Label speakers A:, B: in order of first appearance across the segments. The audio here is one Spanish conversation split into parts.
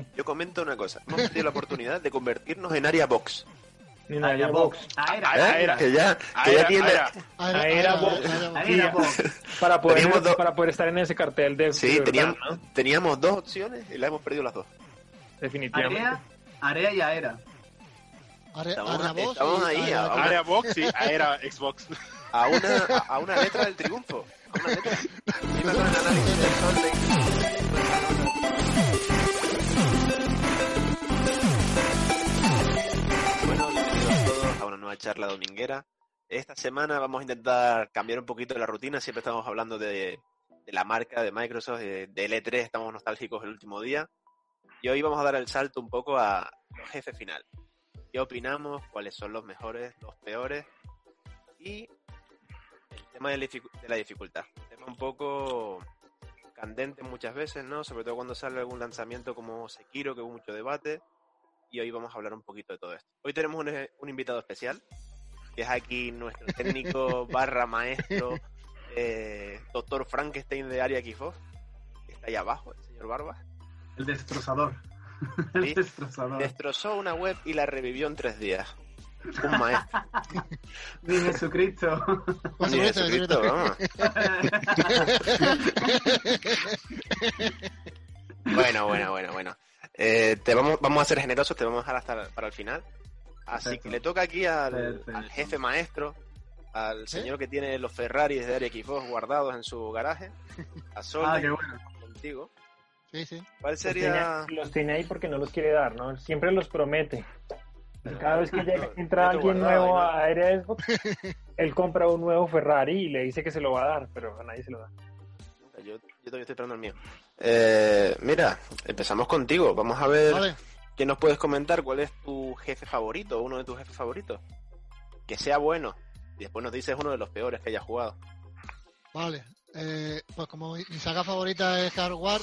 A: Sí.
B: Yo comento una cosa. Hemos tenido la oportunidad de convertirnos en área box.
A: En Aera Box.
C: Aera,
B: ¿Eh?
C: Aera.
B: Que ya, que
A: Aera,
B: ya tiene...
A: Aera.
D: Aera-
A: Aera
D: Aera-
A: Box.
D: Aera-
C: Aera Box.
A: Para poder, para poder estar en ese cartel de.
B: Sí,
A: de verdad,
B: teníamos,
A: ¿no?
B: teníamos dos opciones y las hemos perdido las dos.
A: Definitivamente.
C: Area, Area y Aera.
D: Are-
B: Estamos- ahí,
D: Area-.
E: Área Box y Aera Xbox.
B: A una, a, a una letra del triunfo. A una letra. nueva charla dominguera. Esta semana vamos a intentar cambiar un poquito la rutina. Siempre estamos hablando de, la marca de Microsoft, de, de L3, estamos nostálgicos el último día. Y hoy vamos a dar el salto un poco a los jefes final. ¿Qué opinamos? ¿Cuáles son los mejores, los peores? Y el tema de la, dificu- de la dificultad. Un tema un poco candente muchas veces, ¿no? Sobre todo cuando sale algún lanzamiento como Sekiro, que hubo mucho debate. Y hoy vamos a hablar un poquito de todo esto. Hoy tenemos un, un invitado especial, que es aquí nuestro técnico barra maestro, eh, doctor Frankenstein de Área Xbox, que está ahí abajo, el señor Barba.
C: El destrozador. El
B: Sí.
C: destrozador.
B: Destrozó una web y la revivió en tres días. Un maestro.
C: Mi Jesucristo.
B: Ni
D: Jesucristo,
B: Jesucristo,
D: Jesucristo.
B: vamos. Bueno, bueno, bueno, bueno. Eh, te vamos, vamos a ser generosos, te vamos a dejar hasta para el final. Así
C: Perfecto.
B: que le toca aquí al, al jefe maestro, al señor que tiene los Ferraris de Xbox guardados en su garaje, a Sol,
C: Ah, qué bueno.
B: contigo.
D: Sí, sí.
B: ¿Cuál
A: Los
B: sería?
A: tiene, los tiene ahí porque no los quiere dar, ¿no? Siempre los promete. Y cada vez que llega, entra alguien nuevo
B: ¿no?
A: a Aera Xbox, él compra un nuevo Ferrari y le dice que se lo va a dar, pero a nadie se lo da.
B: Yo, yo todavía estoy esperando el mío. Eh, mira, empezamos contigo. Vamos a ver
D: Vale.
B: qué nos puedes comentar. ¿Cuál es tu jefe favorito? Uno de tus jefes favoritos. Que sea bueno. Y después nos dices uno de los peores que hayas jugado.
D: Vale, eh, pues como mi saga favorita es Hard War,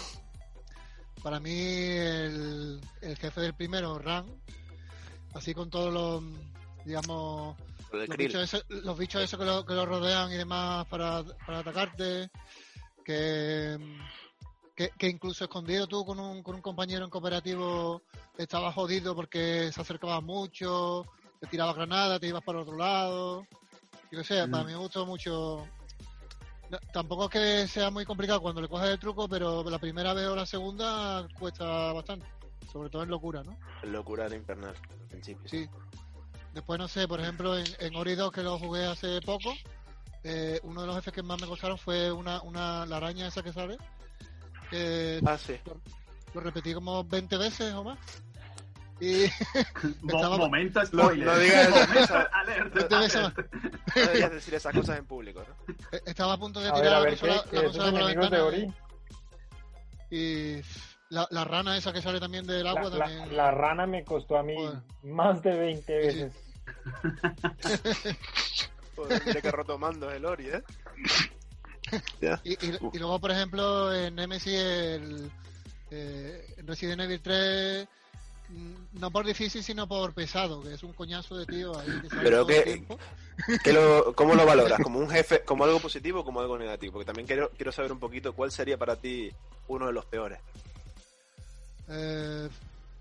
D: para mí el, el jefe del primero, Ran, así con todos los, digamos, bichos, esos, los bichos esos que lo, que lo rodean y demás para, para atacarte, que, que, que incluso escondido tú con un, con un compañero en cooperativo estaba jodido porque se acercaba mucho, te tiraba granada, te ibas para otro lado. Yo qué sé, para
C: Mm.
D: mí me gustó mucho. No, tampoco es que sea muy complicado cuando le coges el truco, pero la primera vez o la segunda cuesta bastante. Sobre todo en locura, ¿no?
B: Locura era infernal. Al principio.
D: Sí. Después, no sé, por ejemplo, en, en Ori 2, que lo jugué hace poco, eh, uno de los jefes que más me costaron fue una, una la araña esa que sale. Que
B: Ah, sí.
D: lo repetí como 20 veces o más. Y Estaba-
C: Momento
B: No,
C: spoiler.
B: no digas esas
C: Momento
D: ser-
C: alerta.
B: No deberías decir esas cosas en público, ¿no?
D: eh, estaba a punto de
A: A ver,
D: tirar
A: a
D: la
A: ver, ¿qué,
D: la consola por la ventana. Y la, la rana esa que sale también del agua
A: la-
D: también.
A: la rana me costó a mí
D: Joder.
A: más de 20 veces.
B: Joder, mira que roto mando el Ori, ¿eh?
D: Y, y- y luego, por ejemplo, en Nemesis, el eh, en Resident Evil 3, mm, no por difícil, sino por pesado, que es un coñazo de tío ahí que
B: Pero que-. ¿Qué lo, ¿Cómo lo valoras? ¿Como un jefe, como algo positivo o como algo negativo? Porque también quiero, quiero saber un poquito cuál sería para ti uno de los peores.
D: Eh,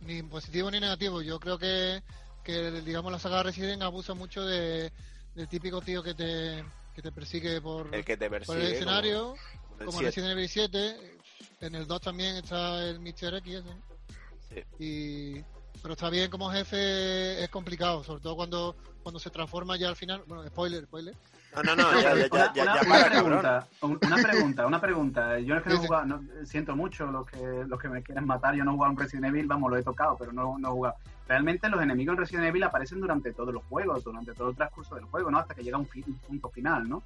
D: ni positivo ni negativo. Yo creo que, que digamos, la saga Resident abusa mucho de, del típico tío que te, que te persigue por,
B: El que te
D: por el escenario,
B: como- como el
D: como,
B: siete.
D: Resident Evil 7. En el 2 también está el Mr. X. ese, ¿no?
B: Sí.
D: Y, pero está bien como jefe, es complicado, sobre todo cuando, cuando se transforma ya al final. Bueno, spoiler, spoiler.
B: No, no, no, ya, ya, ya, ya,
C: una,
B: ya
C: una
B: para,
C: pregunta, un- una pregunta, una pregunta. Yo es que no he jugado, no- siento mucho los que, los que me quieren matar. Yo no he jugado en Resident Evil, vamos, lo he tocado, pero no, no he jugado. Realmente los enemigos en Resident Evil aparecen durante todos los juegos, durante todo el transcurso del juego, ¿no? Hasta que llega un, fi- un punto final, ¿no?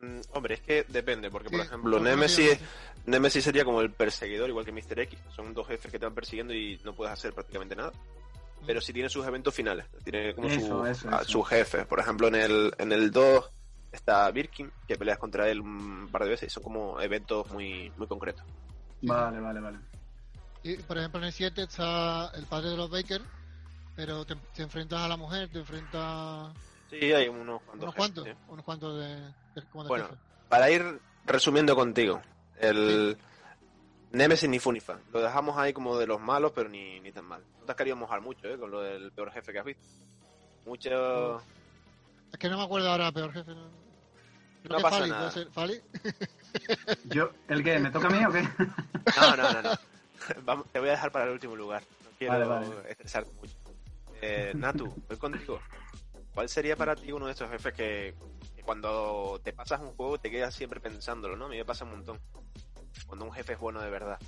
B: Mm, Hombre, es que depende, porque por ejemplo, Nemesis, Nemesis sería como el perseguidor, igual que Mr. X. Son dos jefes que te van persiguiendo y no puedes hacer prácticamente nada. Pero sí tiene sus eventos finales. Tiene como
C: Eso,
B: su,
C: eso,
B: a-
C: eso.
B: sus jefes. Por ejemplo, en el, en el 2 está Birkin, que peleas contra él un par de veces. y Son como eventos muy, muy concretos.
C: Vale, vale, vale.
D: Y, por ejemplo, en el 7 está el padre de los Baker, pero te, te enfrentas a la mujer, te enfrentas
B: Sí, hay unos cuantos.
D: unos cuantos,
B: sí.
D: unos cuantos de, de- como de
B: Bueno,
D: jefe.
B: para ir resumiendo contigo, el Nemesis ni Funifa. Lo dejamos ahí como de los malos, pero ni, ni tan mal. No te has querido mojar mucho, ¿eh? Con lo del peor jefe que has visto. Mucho...
D: Es que no me acuerdo ahora, peor jefe. No, Creo
B: No pasa
D: Fali,
B: nada.
D: puede ser. ¿Fali?
C: Yo, ¿el qué? ¿Me toca a mí o qué?
B: No, no, no, no. Vamos, te voy a dejar para el último lugar. No quiero
C: Vale, vale.
B: estresarte mucho. Eh, Natu, voy contigo. ¿Cuál sería para ti uno de estos jefes que, que cuando te pasas un juego te quedas siempre pensándolo, ¿no? A mí me pasa un montón. Cuando un jefe es bueno de verdad.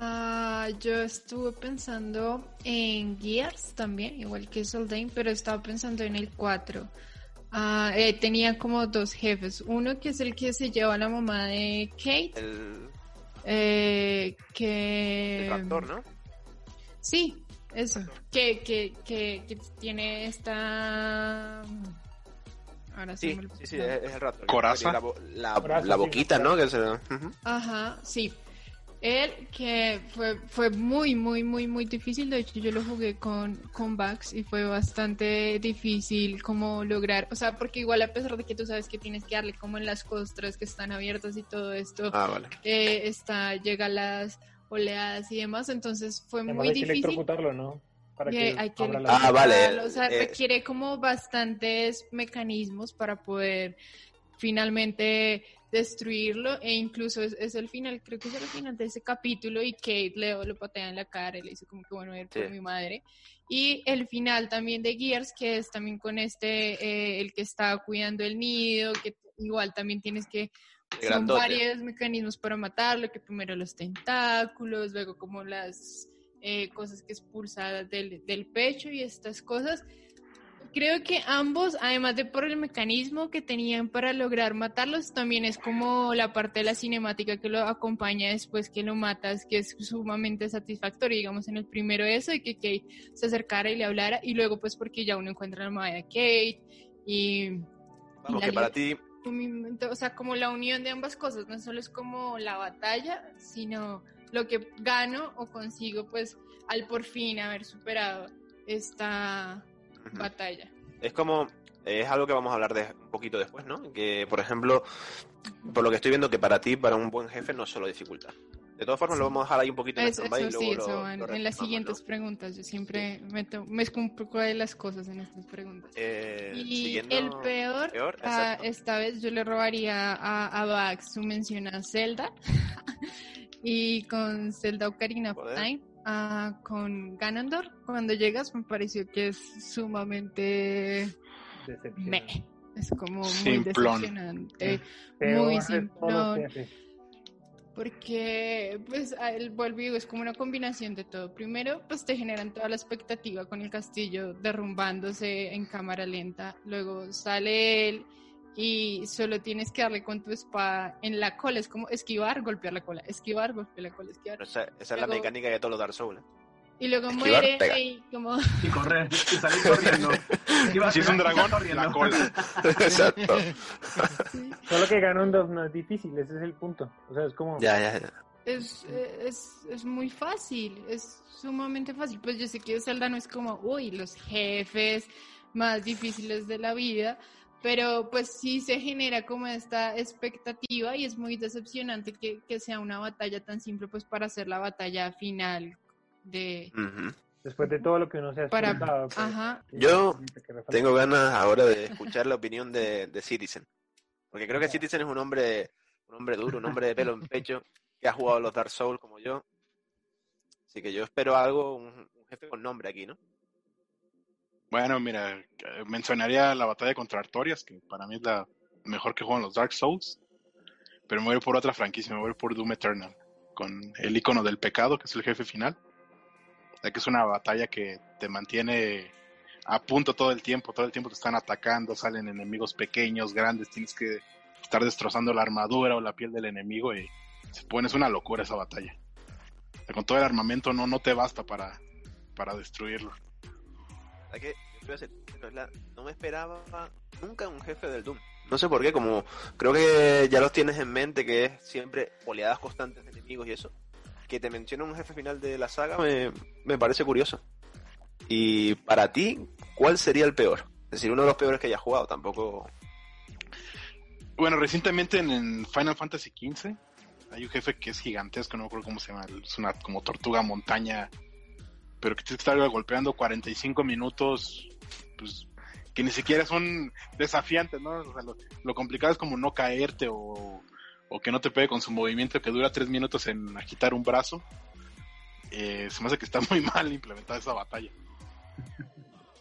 F: Ah, yo estuve pensando en Gears también, igual que Soldane, pero estaba pensando en el 4. Ah, eh, tenía como dos jefes. Uno que es el que se lleva a la mamá de Kate,
B: El,
F: eh, que...
B: el raptor, ¿no?
F: Sí, eso. Que, que, que, que tiene esta... Ahora
B: Sí, sí, sí, es, el raptor.
E: Coraza.
B: La, bo- la, boquita. ¿no? Que se.
F: Ajá, sí. Él que fue, fue muy, muy, muy, muy difícil. De hecho, yo lo jugué con, con Vax y fue bastante difícil como lograr, o sea, porque igual a pesar de que tú sabes que tienes que darle como en las costras que están abiertas y todo esto,
B: Ah, vale.
F: eh, está, llega las oleadas y demás, entonces fue
A: Además
F: muy
A: hay que
F: difícil.
A: electrocutarlo, ¿no? Para
F: que
A: que
F: hay que
A: la-
B: Ah, vale,
F: electrocutarlo, O sea,
B: eh,
F: requiere como bastantes mecanismos para poder finalmente destruirlo e incluso es, es el final, creo que es el final de ese capítulo y Kate le lo patea en la cara y le dice como que bueno,
B: Sí.
F: mi madre. Y el final también de Gears, que es también con este, eh, el que está cuidando el nido, que igual también tienes que
B: El
F: son
B: grandote.
F: varios mecanismos para matarlo, que primero los tentáculos, luego como las eh, cosas que expulsa del, del pecho y estas cosas. Creo que ambos, además de por el mecanismo que tenían para lograr matarlos, también es como la parte de la cinemática que lo acompaña después que lo matas, que es sumamente satisfactorio, digamos en el primero eso, y que Kate se acercara y le hablara, y luego pues porque ya uno encuentra la madre de Kate, y
B: Vamos, que para ti,
F: o sea, como la unión de ambas cosas, no solo es como la batalla, sino lo que gano o consigo, pues, al por fin haber superado esta. Batalla.
B: es como es algo que vamos a hablar de un poquito después, ¿no? Que, por ejemplo, por lo que estoy viendo, que para ti, para un buen jefe, no es solo dificultad. De todas formas, lo vamos a dejar ahí un poquito en
F: Eso,
B: stand-by y
F: eso
B: luego
F: sí,
B: lo-
F: eso
B: lo
F: en, en las
B: ¿no?
F: siguientes preguntas. Yo siempre meto, mezclo un poco de las cosas en estas preguntas.
B: Eh,
F: Y el peor,
B: peor,
F: ah,
B: exacto.
F: esta vez yo le robaría a, a Vax su mención a Zelda y con Zelda Ocarina of. Time, ah, con Ganondorf, cuando llegas me pareció que es sumamente
A: Decepcionante.
F: meh. Es como muy
E: Simplón.
F: decepcionante. Muy simplón. Porque, pues, a él vuelvo y digo, es como una combinación de todo. Primero, pues te generan toda la expectativa con el castillo derrumbándose en cámara lenta. Luego sale él y solo tienes que darle con tu espada en la cola. Es como esquivar, golpear la cola, esquivar, golpear la cola, esquivar.
B: Esa, esa es la
F: Luego-
B: mecánica de todos los Dark Souls. ¿eh?
F: Y luego
B: Esquivar,
F: muere
B: pega.
F: y como...
C: Y correr, y salir corriendo. A
E: Si es un dragón,
C: corriendo.
E: la cola.
B: Exacto.
A: Solo que Ganondorf no es difícil, ese es el punto. O sea, es como...
B: Ya, ya, ya.
F: Es, es, es muy fácil, es sumamente fácil. Pues yo sé que Zelda no es como, uy, los jefes más difíciles de la vida, pero pues sí se genera como esta expectativa y es muy decepcionante que, que sea una batalla tan simple pues para hacer la batalla final de...
A: Después de todo lo que uno se ha
F: Para-
A: pues,
F: Ajá,
B: Yo. Tengo ganas ahora de escuchar la opinión de, de Citizen. Porque creo que Citizen es un hombre, un hombre duro, un hombre de pelo en pecho, que ha jugado los Dark Souls como yo. Así que yo espero algo, un, un jefe con nombre aquí, ¿no?
E: Bueno, mira, eh, mencionaría la batalla contra Artorias, que para mí es la mejor que juegan los Dark Souls. Pero me voy por otra franquicia, me voy por Doom Eternal, con el icono del pecado, que es el jefe final. Que es una batalla que te mantiene a punto todo el tiempo, todo el tiempo te están atacando, salen enemigos pequeños, grandes, tienes que estar destrozando la armadura o la piel del enemigo y se pone, es una locura esa batalla. Con todo el armamento no, no te basta para, para destruirlo.
B: La- no me esperaba nunca un jefe del Doom. No sé por qué, como creo que ya los tienes en mente, que es siempre oleadas constantes de enemigos y eso. Que te menciona un jefe final de la saga me, me parece curioso. Y para ti, ¿cuál sería el peor? Es decir, uno de los peores que hayas jugado, tampoco...
E: Bueno, recientemente en, en Final Fantasy XV hay un jefe que es gigantesco, no me acuerdo cómo se llama, es una como tortuga montaña, pero que tienes que estar golpeando 45 minutos, pues que ni siquiera son desafiantes, ¿no? O sea, lo, lo complicado es como no caerte o, o que no te pegue con su movimiento que dura 3 minutos en agitar un brazo. Eh, se me hace que está muy mal implementada esa batalla.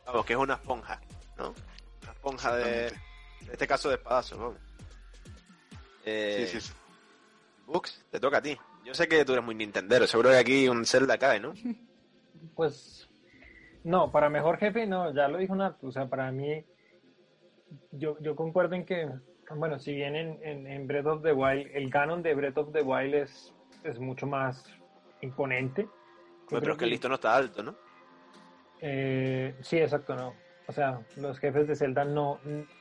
B: Vamos, que es una esponja, ¿no? Una esponja de... En este caso de espadazo, vamos. Eh,
E: Sí, sí, sí.
B: Bux, te toca a ti. Yo sé que tú eres muy Nintendero, seguro que aquí un Zelda cae, ¿no?
A: Pues no, para mejor jefe no, ya lo dijo Nat, o sea, para mí yo, yo concuerdo en que, bueno, si bien en, en, en Breath of the Wild, el canon de Breath of the Wild es, es mucho más imponente.
B: Pero es que el listo no está alto, ¿no?
A: Eh, sí, exacto, no. O sea, los jefes de Zelda no.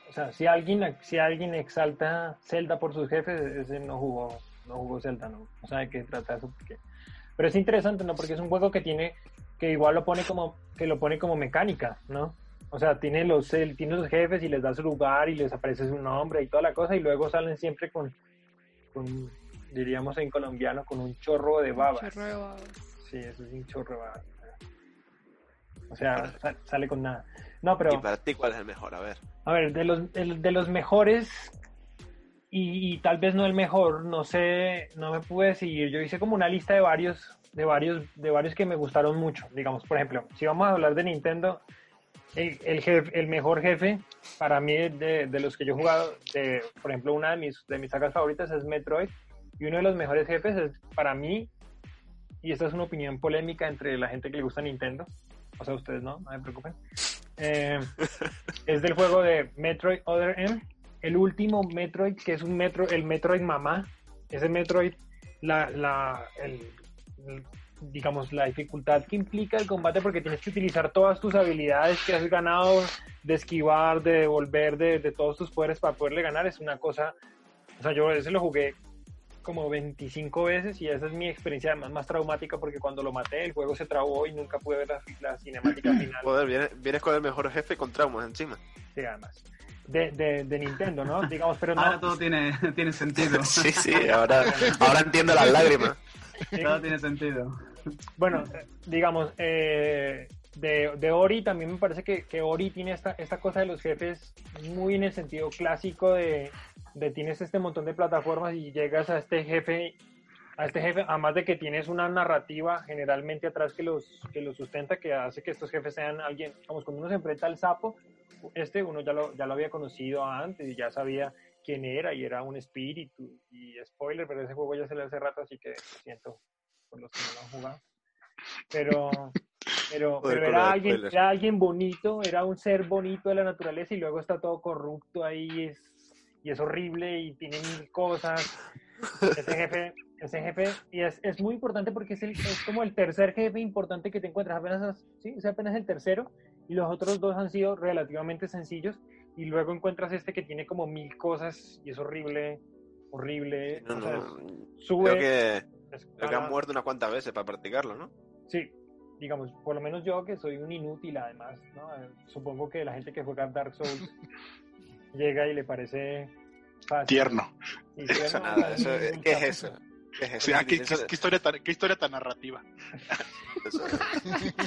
A: O sea, si alguien, si alguien exalta Zelda por sus jefes, ese no jugó, no jugó Zelda, no. O sea, de qué trata eso. Porque... Pero es interesante, ¿no? Porque es un juego que tiene, que igual lo pone como, que lo pone como mecánica, ¿no? O sea, tiene los, él tiene los jefes y les da su lugar y les aparece su nombre y toda la cosa, y luego salen siempre con, con diríamos en colombiano, con un chorro de babas.
F: Chorro de babas.
A: Sí, eso es un chorro de babas. O sea, sa- sale con nada. No, pero...
B: Y para ti, ¿cuál es el mejor? A ver.
A: A ver, de los, de, de los mejores y, y tal vez no el mejor, no sé, no me pude decidir. Yo hice como una lista de varios, de varios, de varios que me gustaron mucho. Digamos, por ejemplo, si vamos a hablar de Nintendo, el, el, jefe- el mejor jefe para mí de, de los que yo he jugado, de, por ejemplo, una de mis, de mis sagas favoritas es Metroid. Y uno de los mejores jefes es para mí, y esta es una opinión polémica entre la gente que le gusta Nintendo, o sea, ustedes no, no se preocupen. Eh, es del juego de Metroid Other M, el último Metroid, que es un Metro, el Metroid Mamá. Ese Metroid, la, la, el- digamos, la dificultad que implica el combate, porque tienes que utilizar todas tus habilidades que has ganado, de esquivar, de devolver, de, de todos tus poderes para poderle ganar, es una cosa. O sea, yo ese lo jugué como 25 veces y esa es mi experiencia más, más traumática porque cuando lo maté el juego se trabó y nunca pude ver la, la cinemática final.
B: Joder, vienes, vienes con el mejor jefe con traumas encima.
A: Sí, además. De, de, de Nintendo, ¿no? Digamos, pero no.
C: Ahora todo tiene, tiene sentido.
B: Sí, sí, ahora, ahora entiendo las lágrimas.
C: Todo tiene sentido.
A: Bueno, digamos, eh, de, de Ori también me parece que, que Ori tiene esta, esta cosa de los jefes muy en el sentido clásico de, de tienes este montón de plataformas y llegas a este jefe, a este jefe, además de que tienes una narrativa generalmente atrás que los, que los sustenta, que hace que estos jefes sean alguien, vamos, cuando uno se enfrenta al sapo, este uno ya lo, ya lo había conocido antes y ya sabía quién era y era un espíritu y spoiler, pero ese juego ya se le hace rato, así que lo siento por los que no lo han jugado. Pero, pero, pero era alguien, era alguien bonito, era un ser bonito de la naturaleza y luego está todo corrupto ahí y es, y es horrible y tiene mil cosas. Ese jefe, ese jefe, y es, es muy importante porque es, el, es como el tercer jefe importante que te encuentras, apenas, sí, es apenas el tercero y los otros dos han sido relativamente sencillos y luego encuentras este que tiene como mil cosas y es horrible, horrible.
B: No,
A: o sea,
B: no,
A: sube,
B: creo que, creo que
A: escala-
B: han muerto unas cuantas veces para practicarlo, ¿no?
A: Sí, digamos, por lo menos yo que soy un inútil además, ¿no? Supongo que la gente que juega Dark Souls llega y le parece fácil.
E: Tierno.
A: Y
B: Eso nada, eso, ¿qué es eso? ¿Qué es
E: O sea, ¿qué, qué- qué historia tan, qué historia tan narrativa.
B: eso-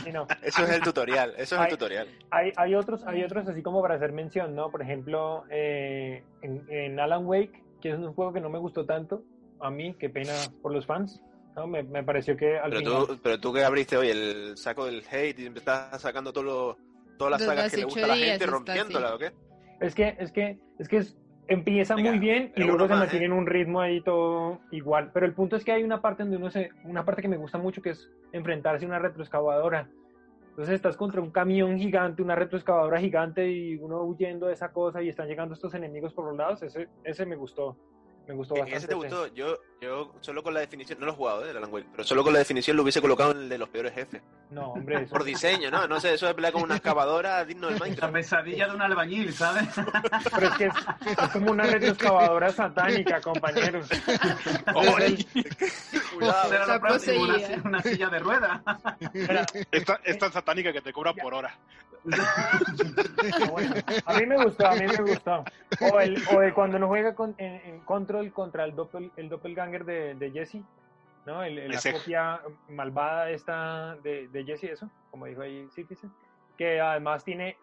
A: Sí, no.
B: eso es el tutorial, eso es el
A: Ay.
B: tutorial.
A: Hay, hay otros, hay otros así como para hacer mención, ¿no? Por ejemplo, eh, en, en Alan Wake, que es un juego que no me gustó tanto, a mí, qué pena por los fans, ¿no? Me, me pareció que al
B: Pero
A: final...
B: tú, pero tú que abriste hoy el saco del hate y estás sacando todo lo- todas las
F: Desde
B: sagas que le gusta a la gente rompiéndola, ¿o qué?
A: Es que, es que, es que es- empieza
B: Venga,
A: muy bien y luego se
B: más,
A: mantiene
B: ¿eh?
A: en un ritmo ahí todo igual. Pero el punto es que hay una parte donde uno se, una parte que me gusta mucho que es enfrentarse a una retroexcavadora. Entonces estás contra un camión gigante, una retroexcavadora gigante y uno huyendo de esa cosa y están llegando estos enemigos por los lados. Ese, ese me gustó, me gustó
B: ¿En
A: bastante.
B: ese te gustó? Yo, Yo solo con la definición, no lo he jugado, ¿eh? El Alan Wake, pero solo con la definición lo hubiese colocado en el de los peores jefes.
A: No, hombre, eso,
B: Por diseño, ¿no? No sé, eso de pelear con una excavadora digno del
C: La
B: Minecraft.
C: pesadilla de un albañil, ¿sabes?
A: pero es que es, es como una retroexcavadora satánica, compañeros.
B: ¡Oye! Cuidado.
C: Será
F: Está
C: lo próximo, una, una silla de ruedas.
E: Esta, es tan satánica que te cobra por hora.
A: Bueno, a mí me gustó, a mí me gustó. O, el, o de cuando uno juega con, en, en Control contra el, doppel, el doppelganger de, de Jesse, ¿no? El, el- la
E: Ese.
A: copia malvada esta de, de Jesse, eso, como dijo ahí Citizen, que además tiene,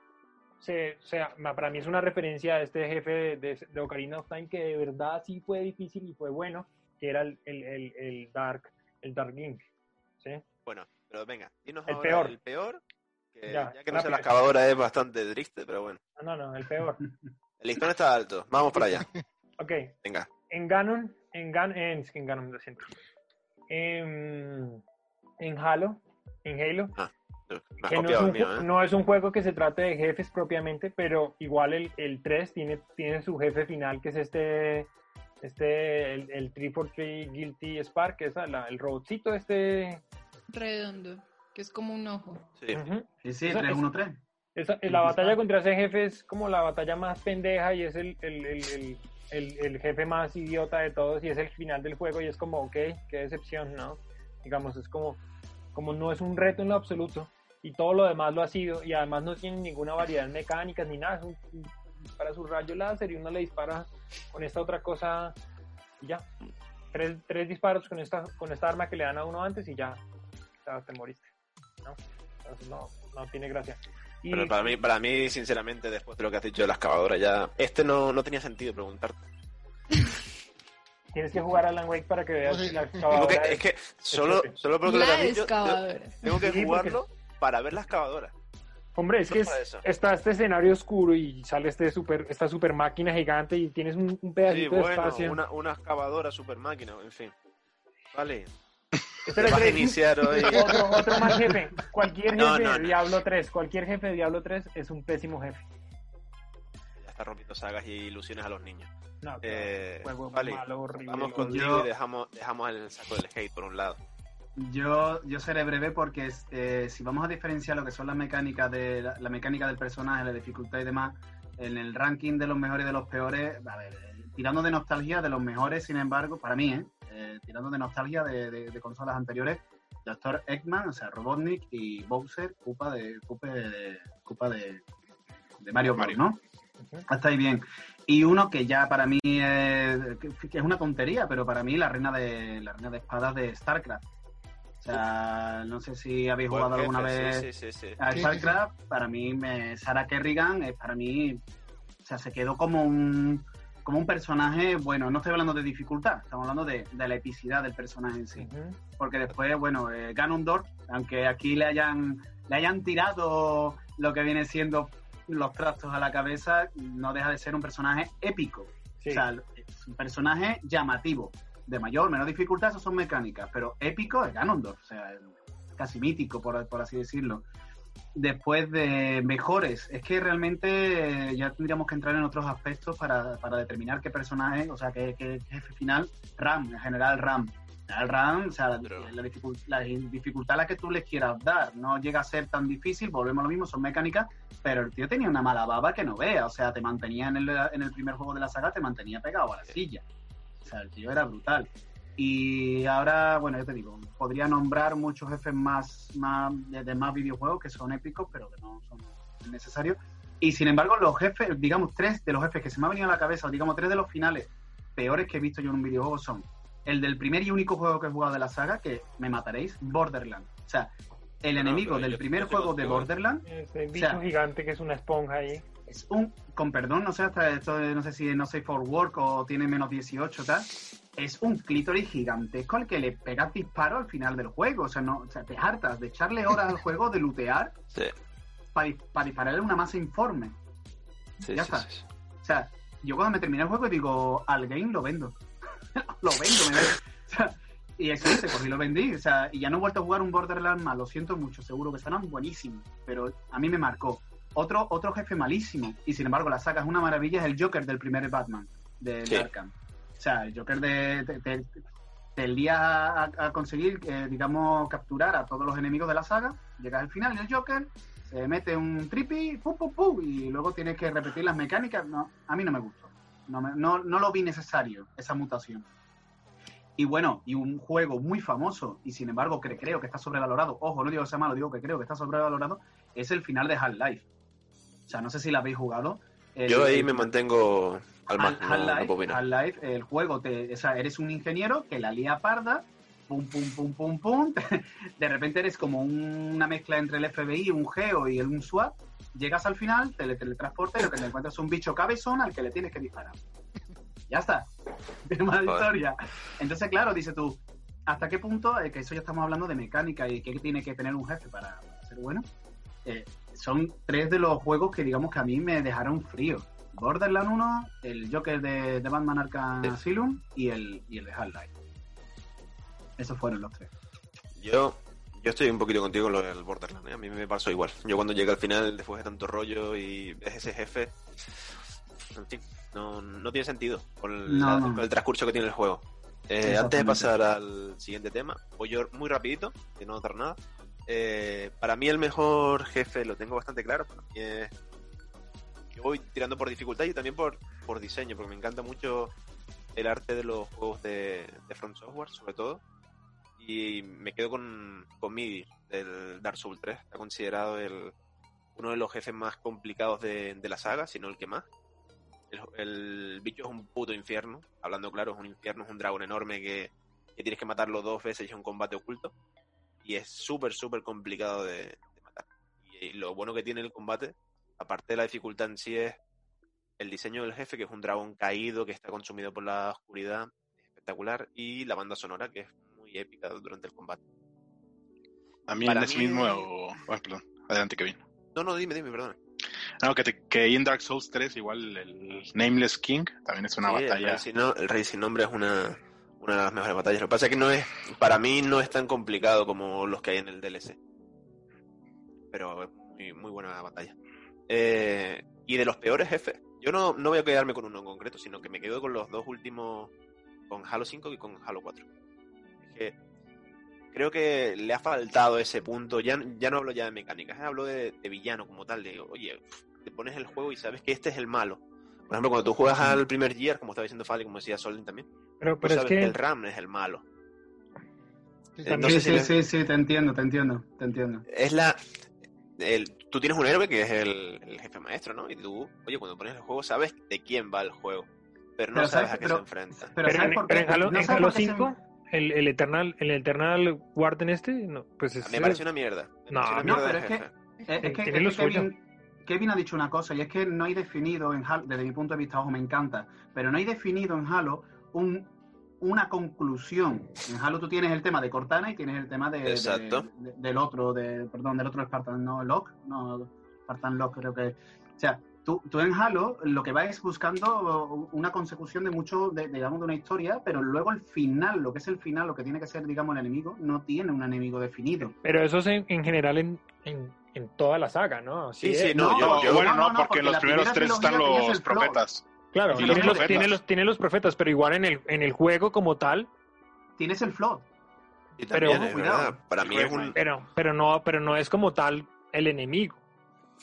A: se, o sea, ma- para mí es una referencia a este jefe de, de, de Ocarina of Time que de verdad sí fue difícil y fue bueno, que era el, el, el, Dark, el Dark Link, ¿sí?
B: Bueno, pero venga, dinos
A: El
B: ahora
A: peor.
B: el peor. Que
A: Ya,
B: ya, que no sea la excavadora es bastante triste, pero bueno.
A: No, no, no, el peor.
B: El listón está alto. Vamos para allá.
A: Ok,
B: Venga.
A: en Ganon, en Ganon, en, en Ganon, lo siento. En, en Halo, en Halo,
B: Me has
A: que no es,
B: copiado
A: un,
B: el mío,
A: ju-
B: ¿eh?
A: no es un juego que se trate de jefes propiamente, pero igual el, el 3 tiene, tiene su jefe final, que es este, este el, el 343 Guilty Spark, que es la- el robotcito este.
F: Redondo, que es como un ojo.
B: Sí.
A: ujú.
C: Sí, sí,
A: Esa-
C: 313.
A: Esa- la batalla contra ese jefe es como la batalla más pendeja y es el, el, el, jefe más idiota de todos y es el final del juego y es como, ok, qué decepción, ¿no? Digamos, es como, como no es un reto en lo absoluto y todo lo demás lo ha sido y además no tiene ninguna variedad en mecánicas ni nada, dispara su rayo láser y uno le dispara con esta otra cosa y ya. Tres, tres disparos con esta, con esta arma que le dan a uno antes y ya, te moriste, ¿no? No, no tiene gracia. Y-
B: Pero para mí, para mí, sinceramente, después de lo que has dicho de la excavadora, ya. Este no, no tenía sentido preguntarte.
A: Tienes que jugar a Alan Wake para que veas
D: Sí.
A: la
B: Tengo
A: excavadora.
B: que- es que solo, solo porque lo que
F: La
B: has dicho, tengo que
A: Sí, porque-
B: jugarlo para ver la excavadora.
A: Hombre, es que es- está este escenario oscuro y sale este super, esta super máquina gigante y tienes un, un
B: Sí,
A: pedacito de
B: bueno,
A: espacio.
B: una, una excavadora super máquina, en fin. Vale.
A: Espera,
B: Vas a
A: espera,
B: iniciar hoy.
A: otro, otro más jefe. Cualquier jefe
B: No, no,
A: de
B: no.
A: Diablo 3, cualquier jefe de Diablo 3 es un pésimo jefe.
B: Ya está rompiendo sagas y ilusiones a los niños.
A: No,
B: Eh,
A: juego
B: vale,
A: malo, horrible.
B: Vamos contigo
C: Yo-
B: y dejamos, dejamos el saco del hate por un lado.
C: Yo, yo seré breve porque eh, si vamos a diferenciar lo que son las mecánicas de la, la mecánica del personaje, la dificultad y demás, en el ranking de los mejores y de los peores, a ver, tirando de nostalgia de los mejores, sin embargo, para mí, ¿eh? Eh, tirando de nostalgia de, de- de consolas anteriores, Dr. Eggman, o sea, Robotnik y Bowser, culpa de, culpa de, culpa de, de Mario
E: Mario.
C: ¿no?
A: Ujú.
C: Hasta ahí bien. Y uno que ya para mí es, que- es una tontería, pero para mí la reina de la reina de espadas de StarCraft. O sea, no sé si habéis
B: Buen
C: jugado alguna vez
B: Sí, sí, sí. sí.
C: a StarCraft. Para mí, me, Sarah Kerrigan, es para mí, o sea, se quedó como un como un personaje, bueno, no estoy hablando de dificultad, estamos hablando de, de la epicidad del personaje en sí porque después, bueno, eh, Ganondorf, aunque aquí le hayan, le hayan tirado lo que viene siendo los trastos a la cabeza, no deja de ser un personaje épico.
A: Sí.
C: O sea, es un personaje llamativo. De mayor, menor dificultad, eso son mecánicas, pero épico es Ganondorf, o sea, casi mítico, por, por así decirlo. Después de mejores, es que realmente eh, ya tendríamos que entrar en otros aspectos para, para determinar qué personaje, o sea, qué, qué jefe final, Ram, en general Ram. El RAM, o sea, la, dificultad a la que tú le quieras dar no llega a ser tan difícil, volvemos a lo mismo, son mecánicas, pero el tío tenía una mala baba que no vea, o sea, te mantenía en el, en el primer juego de la saga, te mantenía pegado a la silla. O sea, el tío era brutal. Y ahora, bueno, yo te digo, podría nombrar muchos jefes más, más de, de más videojuegos que son épicos, pero que no son necesarios. Y sin embargo, los jefes, digamos, tres de los jefes que se me han venido a la cabeza, o digamos, tres de los finales peores que he visto yo en un videojuego son el del primer y único juego que he jugado de la saga, que me mataréis, Borderlands. O sea, el
B: No,
C: enemigo del primer juego de
B: ¿eh?
C: Borderlands
A: Ese
C: O
A: bicho
C: sea,
A: gigante que es una esponja ahí.
C: Es un, con perdón, no sé, hasta esto, de- no sé si no sé for work o tiene menos 18 tal, es un clítoris gigantesco al que le pegas disparo al final del juego. O sea, no, o sea, te hartas de echarle horas al juego, de lootear,
B: Sí,
C: para dispararle una masa informe.
B: sí,
C: Ya
B: sí,
C: está. O sea, yo cuando me terminé el juego digo, al game lo vendo. lo vendo, me o sea, y eso se cogí lo vendí. O sea, y ya no he vuelto a jugar un Borderlands más, lo siento mucho, seguro que estarán buenísimos. Pero a mí me marcó. Otro, otro jefe malísimo, y sin embargo la saga es una maravilla, es el Joker del primer Batman, de, de
B: Sí.
C: Arkham. O sea, el Joker de, de- de- te lías a, a conseguir, eh, digamos, capturar a todos los enemigos de la saga, llegas al final y el Joker se mete un trippy, pum, pum, pum, y luego tienes que repetir las mecánicas. No, a mí no me gustó. No, me- no, no lo vi necesario, esa mutación. Y bueno, y un juego muy famoso, y sin embargo que creo que está sobrevalorado, ojo, no digo que sea malo, digo que creo que está sobrevalorado, es el final de Half-Life. O sea, no sé si la habéis jugado. El-
B: Yo ahí me mantengo al no, no.
C: Half-Life, el juego, te, o sea, eres un ingeniero que la lía parda, pum, pum, pum, pum, pum, de repente eres como un- una mezcla entre el FBI, un Geo y el- un SWAT, llegas al final, te le teletransportas y lo que te encuentras es un bicho cabezón al que le tienes que disparar. Ya está. Tiene más historia. Entonces, claro, dices tú, ¿hasta qué punto, eh, que eso ya estamos hablando de mecánica y qué tiene que tener un jefe para ser bueno? Eh, son tres de los juegos que digamos que a mí me dejaron frío. Borderlands 1, el Joker de, de Batman Arkham. Asylum y el, y el de Half-Life. Esos fueron los tres.
B: Yo, yo estoy un poquito contigo con lo del Borderlands, ¿eh? a mí me pasó igual. Yo cuando llegué al final, después de tanto rollo y ves ese jefe, en fin, no, no tiene sentido con,
C: No,
B: la-
C: no.
B: con el transcurso que tiene el juego. Eh, antes de pasar al siguiente tema, voy yo muy rapidito, que no notar nada. Eh, para mí el mejor jefe, lo tengo bastante claro, para mí es... Yo voy tirando por dificultad y también por, por diseño, porque me encanta mucho el arte de los juegos de, de From Software, sobre todo. Y me quedo con, con Midi, del Dark Souls 3. Está considerado el, uno de los jefes más complicados de, la saga, si no el que más. El, el bicho es un puto infierno, hablando claro, es un infierno, es un dragón enorme que, que tienes que matarlo dos veces y es un combate oculto. Y es súper, súper complicado de, de matar. Y, y lo bueno que tiene el combate, aparte de la dificultad en sí, es el diseño del jefe, que es un dragón caído que está consumido por la oscuridad, espectacular, y la banda sonora, que es muy épica durante el combate.
E: A mí en ese
B: mí-
E: mismo... o- bueno, perdón, adelante Kevin.
B: No, no, dime, dime, perdón.
E: No, que, te- que ahí en Dark Souls 3 igual el Nameless King también es una
B: Sí, El
E: batalla.
B: Rey, sin, no- el Rey sin nombre es una, una de las mejores batallas. Lo que pasa es que no es, para mí no es tan complicado como los que hay en el DLC. Pero muy, muy buena batalla. Eh, y de los peores jefes, yo no, no voy a quedarme con uno en concreto, sino que me quedo con los dos últimos, con Halo 5 y con Halo 4. Es que creo que le ha faltado ese punto, ya, ya no hablo ya de mecánicas, eh, hablo de, villano como tal, de, oye, te pones el juego y sabes que este es el malo. Por ejemplo, cuando tú juegas al primer Gear, como estaba diciendo Fali, como decía Solden también,
A: Pero,
B: pues
A: pero es
B: que...
A: que
B: el RAM es el malo.
D: Sí,
B: Eh,
C: sí, sí,
B: le-
C: sí, sí, te entiendo, te entiendo, te entiendo.
B: Es la... El, tú tienes un héroe que es el, el jefe maestro, ¿no? Y tú, oye, cuando pones el juego sabes de quién va el juego, pero no
C: Pero
B: sabes
C: sabes-
B: a qué
C: pero-
B: se enfrenta.
C: Pero,
A: Pero,
C: ¿sabes
A: en, Halo,
C: ¿No
A: en Halo
C: por qué se-
A: 5, el, el Eternal, el Eternal Warden este, no, pues es,
B: Me parece una mierda. Me
A: No,
B: parece una
A: no,
B: mierda
C: pero es que-. Eh, es que, es. Kevin, Kevin ha dicho una cosa, y es que no hay definido en Halo, desde mi punto de vista, ojo, me encanta, pero no hay definido en Halo un, una conclusión. En Halo tú tienes el tema de Cortana y tienes el tema de, de-
B: Exacto.
C: de- del otro, de, perdón, del otro Spartan, no, Lock, no, Spartan Lock creo que... O sea, tú, tú en Halo lo que vas es buscando una consecución de mucho, de, digamos, de una historia, pero luego el final, lo que es el final, lo que tiene que ser, digamos, el enemigo, no tiene un enemigo definido.
A: Pero eso es en, en general en, en, en toda la saga, ¿no? Así
B: Sí,
A: es.
B: sí, no,
C: No,
B: yo,
E: No,
B: yo-
E: bueno,
C: no,
E: no,
C: no,
E: porque
C: porque
E: en los primeros tres están los profetas.
A: Claro, tiene
E: los
A: tiene, los, tiene los profetas, pero igual en el, en el juego como tal,
C: Tienes el flow.
B: y
A: pero
B: también,
C: cuidado.
B: verdad, para mí es un...
A: pero, pero no, pero no es como tal el enemigo.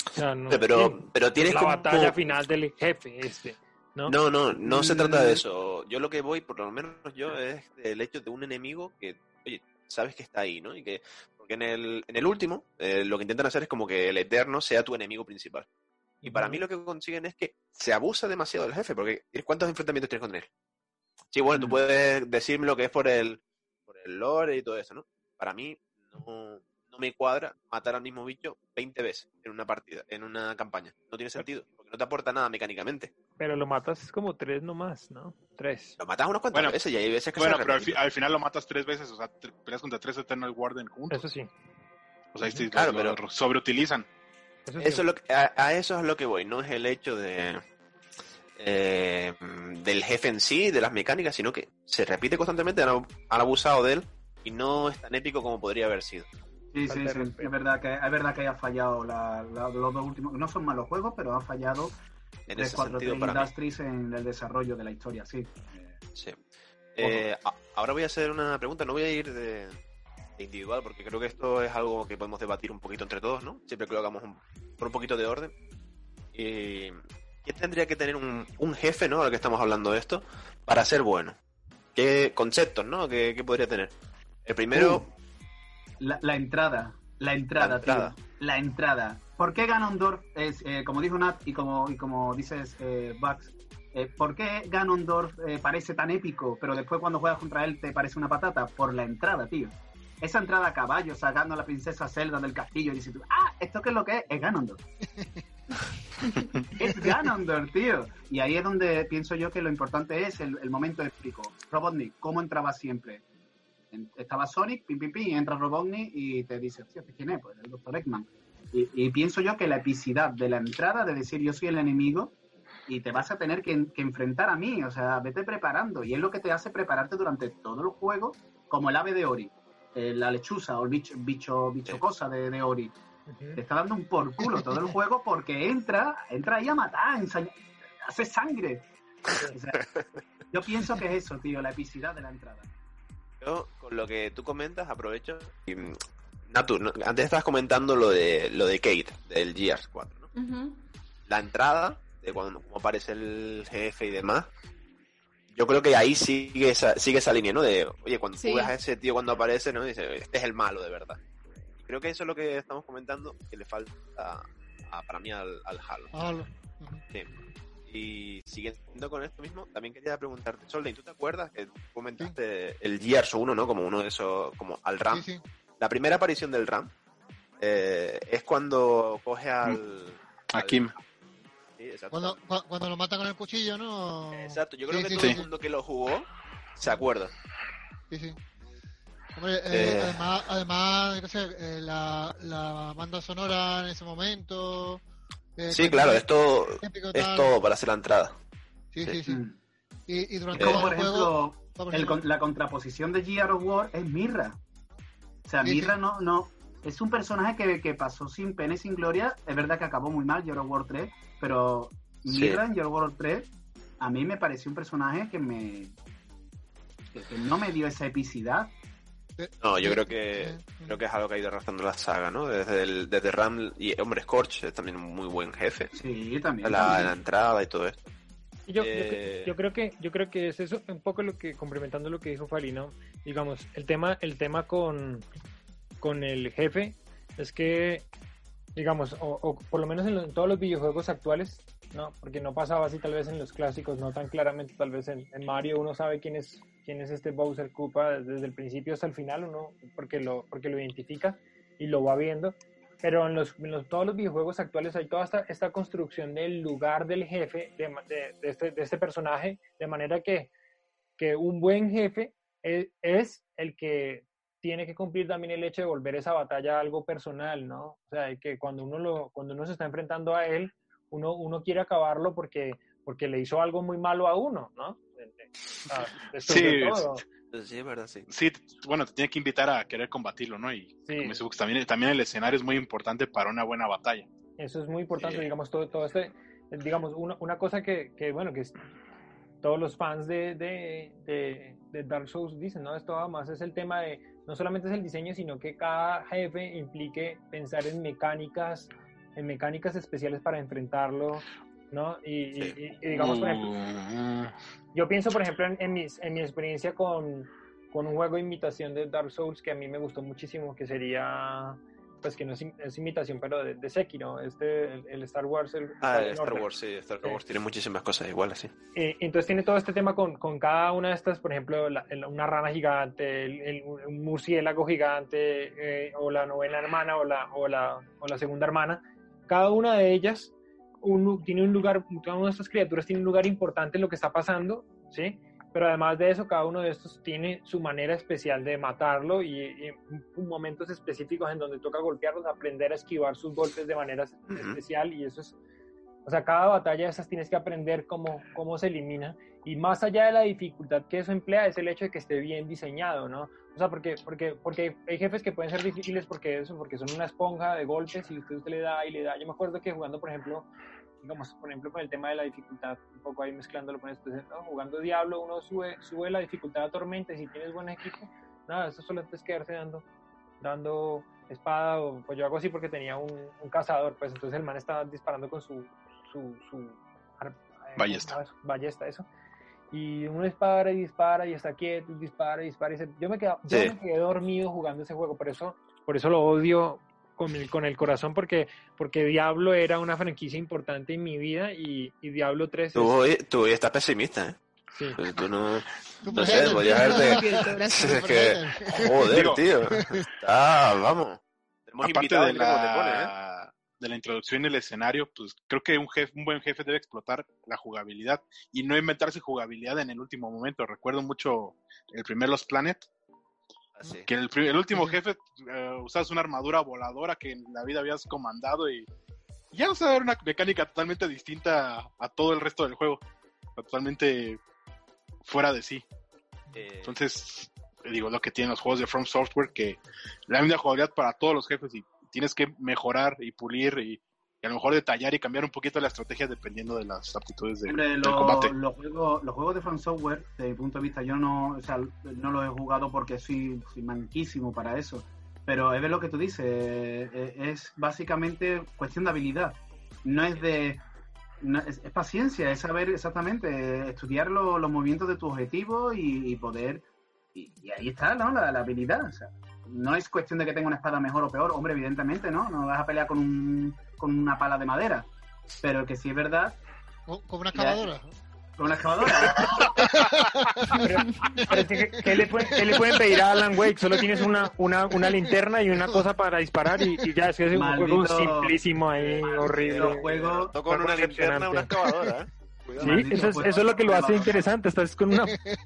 A: O sea, no,
B: Pero,
A: sí,
B: pero tienes
A: la
B: como...
A: batalla final del jefe este, ¿no?
B: No, no, no se trata
C: Mm.
B: de eso. Yo lo que voy, por lo menos yo, es el hecho de un enemigo que, oye, sabes que está ahí, ¿no? Y que, porque en el, en el último, eh, lo que intentan hacer es como que el Eterno sea tu enemigo principal. Y para mí lo que consiguen es que se abusa demasiado del jefe, porque ¿cuántos enfrentamientos tienes con él? Sí, bueno, tú
C: Mm.
B: puedes decirme lo que es por el, por el lore y todo eso, ¿no? Para mí no, no me cuadra matar al mismo bicho 20 veces en una partida, en una campaña. No tiene sentido, porque no te aporta nada mecánicamente.
A: Pero lo matas como tres nomás, ¿no? Tres.
B: Lo matas unas cuantas
E: Bueno,
B: veces y hay veces que
E: Bueno,
B: se
E: pero al, fi- al final lo matas tres veces, o sea, peleas contra tres Eternal Warden juntos.
A: Eso sí.
E: O sea, ahí sí
B: Claro,
E: lo-
B: pero-
E: lo sobreutilizan.
A: Eso sí.
B: Eso es lo que- a, a eso es lo que voy, no es el hecho de eh, del jefe en sí, de las mecánicas, sino que se repite constantemente, han, han abusado de él y no es tan épico como podría haber sido.
C: Sí, sí, sí. Es verdad que es verdad que haya fallado la- la- los dos últimos. No son malos juegos, pero ha fallado
B: En
C: 3,
B: ese
C: 4,
B: sentido,
C: 3
B: para mí.
C: Industries en el desarrollo de la historia, sí.
B: Sí. Eh, ahora voy a hacer una pregunta, no voy a ir de individual, porque creo que esto es algo que podemos debatir un poquito entre todos, ¿no? Siempre que lo hagamos un- por un poquito de orden. Y, ¿Qué tendría que tener un, un jefe, ¿no? Ahora que estamos hablando de esto, para ser bueno? ¿Qué conceptos, ¿no? ¿Qué, qué podría tener? El primero,
C: La, la entrada, la entrada,
B: La entrada.
C: tío. La entrada. ¿Por qué Ganondorf es, eh, como dijo Nat y como, y como dices, eh, Bugs, eh, ¿por qué Ganondorf eh, parece tan épico, pero después cuando juegas contra él te parece una patata? Por la entrada, tío. Esa entrada a caballo, sacando a la princesa Zelda del castillo y dices tú, ah, ¿esto qué es lo que es? Es Ganondorf. es Ganondorf, tío. Y ahí es donde pienso yo que lo importante es el, el momento épico. Robotnik, ¿cómo entraba siempre? En- Estaba Sonic, pim, pim, pim, entra Robotnik y te dice, hostia, ¿este ¿quién es? Pues el Dr. Eggman. Y, y pienso yo que la epicidad de la entrada, de decir yo soy el enemigo y te vas a tener que, que enfrentar a mí, o sea, vete preparando. Y es lo que te hace prepararte durante todo el juego, como el ave de Ori, eh, la lechuza o el bicho, bicho, bicho
B: Sí.
C: cosa de, de Ori. Te está dando un por culo todo el juego porque entra, entra ahí a matar, hace sangre. O sea, yo pienso que es eso, tío, la epicidad de la entrada.
B: yo, con lo que tú comentas, aprovecho. Y, mm, Natu, no- antes estabas comentando lo de lo de Kate, del Gears 4, ¿no? La entrada, de cuando aparece el jefe y demás, yo creo que ahí sigue esa, sigue esa línea, ¿no? De, oye, cuando
F: Sí.
B: tú ves a ese tío cuando aparece, ¿no? Dice, este es el malo de verdad. Creo que eso es lo que estamos comentando, que le falta a- para mí al, al Halo.
D: Ah, lo- ujú.
B: Y siguiendo con esto mismo, también quería preguntarte, Solden, ¿tú te acuerdas que comentaste el Gears 1, ¿no? Como uno de esos, como al RAM.
D: Sí, sí.
B: La primera aparición del RAM eh, es cuando coge al...
E: A Kim.
B: Sí, exacto.
D: Cuando, cua- cuando lo mata con el cuchillo, ¿no?
B: Exacto, yo creo
D: Sí,
B: que
D: sí,
B: todo
E: sí.
B: el mundo que lo jugó se acuerda.
D: Sí, sí. Hombre, eh,
B: Eh.
D: además, además, qué sé, eh, la, la banda sonora en ese momento. eh,
B: Sí, claro, esto es todo para hacer la entrada.
D: Sí, sí, sí.
C: Mm.
D: Y, y durante
C: por
D: el juego.
C: ejemplo, el la contraposición de Gear of War es Mirra. O sea,
D: Sí,
C: Mirra
D: sí.
C: no, no, es un personaje que, que pasó sin pena y sin gloria. Es verdad que acabó muy mal of War 3, pero
B: Sí.
C: Mirra en Gear of War 3 a mí me pareció un personaje que me que, que no me dio esa epicidad.
B: No, yo creo que creo que es algo que ha ido arrastrando la saga, ¿no? Desde el, desde Ram y hombre Scorch es también un muy buen jefe.
C: Sí, también.
B: La, la
C: también.
B: entrada y todo esto.
A: Yo, yo-
B: Eh,
A: yo creo que yo creo que es eso un poco lo que complementando lo que dijo Falino digamos el tema el tema con con el jefe es que digamos o, por lo menos en, todos los videojuegos actuales no porque no pasaba así tal vez en los clásicos no tan claramente tal vez en, Mario uno sabe quién es quién es este Bowser Koopa desde el principio hasta el final uno porque lo porque lo identifica y lo va viendo. Pero en, los, todos los videojuegos actuales hay toda esta, esta construcción del lugar del jefe, de, este, de este personaje, de manera que, que un buen jefe es, es el que tiene que cumplir también el hecho de volver esa batalla algo personal, ¿no? O sea, que cuando uno, lo, cuando uno se está enfrentando a él, uno, uno quiere acabarlo porque, porque le hizo algo muy malo a uno, ¿no? Después
E: Sí,
A: de todo.
B: Sí, es verdad, sí.
E: Sí, bueno, te tiene que invitar a querer combatirlo, ¿no? Y
A: Sí.
E: como dice Bux, también, también el escenario es muy importante para una buena batalla.
A: Eso es muy importante,
B: Sí.
A: digamos, todo, todo este, digamos, una, una cosa que, que, bueno, que es- todos los fans de, de, de, de Dark Souls dicen, ¿no? Esto además es el tema de, no solamente es el diseño, sino que cada jefe implique pensar en mecánicas, en mecánicas especiales para enfrentarlo, ¿no? Y, y-
B: Sí.
A: y- y digamos, por ejemplo,
E: Mm,
A: yo pienso, por ejemplo, en, en mis- en mi experiencia con, con un juego de imitación de Dark Souls que a mí me gustó muchísimo, que sería, pues que no es, es imitación, pero de, de Sekiro, este, el, el Star Wars. El,
B: Ah,
A: Fallen
B: el Star. Wars, sí, Star. Wars tiene muchísimas cosas iguales, sí.
A: Eh, entonces tiene todo este tema con, con cada una de estas, por ejemplo, la- una rana gigante, el, un murciélago gigante, eh, o la novena hermana, o la, o, la, o la segunda hermana. Cada una de ellas un tiene un lugar, cada una de estas criaturas tiene un lugar importante en lo que está pasando, ¿sí? Pero además de eso, cada uno de estos tiene su manera especial de matarlo y, y en momentos específicos en donde toca golpearlos, aprender a esquivar sus golpes de manera
B: Ujú.
A: especial y eso es o sea, cada batalla de esas tienes que aprender cómo, cómo se elimina. Y más allá de la dificultad que eso emplea, es el hecho de que esté bien diseñado, ¿no? O sea, porque, porque, porque hay jefes que pueden ser difíciles porque eso, porque son una esponja de golpes y usted, usted le da y le da. Yo me acuerdo que jugando, por ejemplo, digamos, por ejemplo, con el tema de la dificultad, un poco ahí mezclándolo con esto, ¿no? jugando Diablo uno sube, sube la dificultad a tormenta y si tienes buen equipo, nada, eso solo es quedarse dando, dando espada o pues yo hago así porque tenía un, un cazador, pues entonces el man estaba disparando con su, su, su eh,
E: Ballesta.
A: ¿cómo se llama eso? ballesta, eso. Y uno dispara y dispara y está quieto, dispara y dispara. Y se- yo, me quedé, yo
B: Sí.
A: me quedé dormido jugando ese juego, por eso, por eso lo odio con el, con el corazón, porque, porque Diablo era una franquicia importante en mi vida y, y Diablo 3 es...
B: Tú hoy, tú hoy estás pesimista, ¿eh?
A: sí.
B: Pues tú no... No sé, podías haberte...
F: El.
B: Es que... Joder,
E: Digo-
B: tío. Está, vamos. Tenemos
E: Aparte de
B: pones, ¿eh?
E: la, de la introducción del escenario, pues creo que un, jefe, un buen jefe debe explotar la jugabilidad y no inventarse jugabilidad en el último momento. Recuerdo mucho el primer Los Planet,
B: Así.
E: que el, último jefe eh, usabas una armadura voladora que en la vida habías comandado y ya o sea, era una mecánica totalmente distinta a, a todo el resto del juego, totalmente fuera de sí.
B: Eh,
E: Entonces, digo, lo que tienen los juegos de From Software, que la misma jugabilidad para todos los jefes y tienes que mejorar y pulir y, y a lo mejor detallar y cambiar un poquito la estrategia dependiendo de las aptitudes de-
C: Hombre,
E: del
C: lo-
E: combate.
C: los, juegos, los juegos de From Software, desde mi punto de vista, yo no, o sea, no los he jugado porque soy, soy manquísimo para eso. Pero es lo que tú dices, eh, es básicamente cuestión de habilidad. No es de. no- es, es paciencia, es saber exactamente, eh, estudiar lo- los movimientos de tu objetivo y, y poder. Y, y ahí está, ¿no? La, la habilidad. O sea, no es cuestión de que tenga una espada mejor o peor. Hombre, evidentemente, ¿no? No vas a pelear con, un, con una pala de madera. Pero que sí es verdad,
D: Con con una excavadora.
C: con una excavadora.
A: Pero es que, ¿qué, le pueden, qué le pueden pedir a Alan Wake? Solo tienes una, una, una linterna y una cosa para disparar y, y ya, es que es un juego simplísimo ahí, horrible.
C: juego.
B: Con una linterna, una excavadora, ¿eh? Cuidado.
A: Sí, eso es, eso es lo que lo hace interesante. Estás con una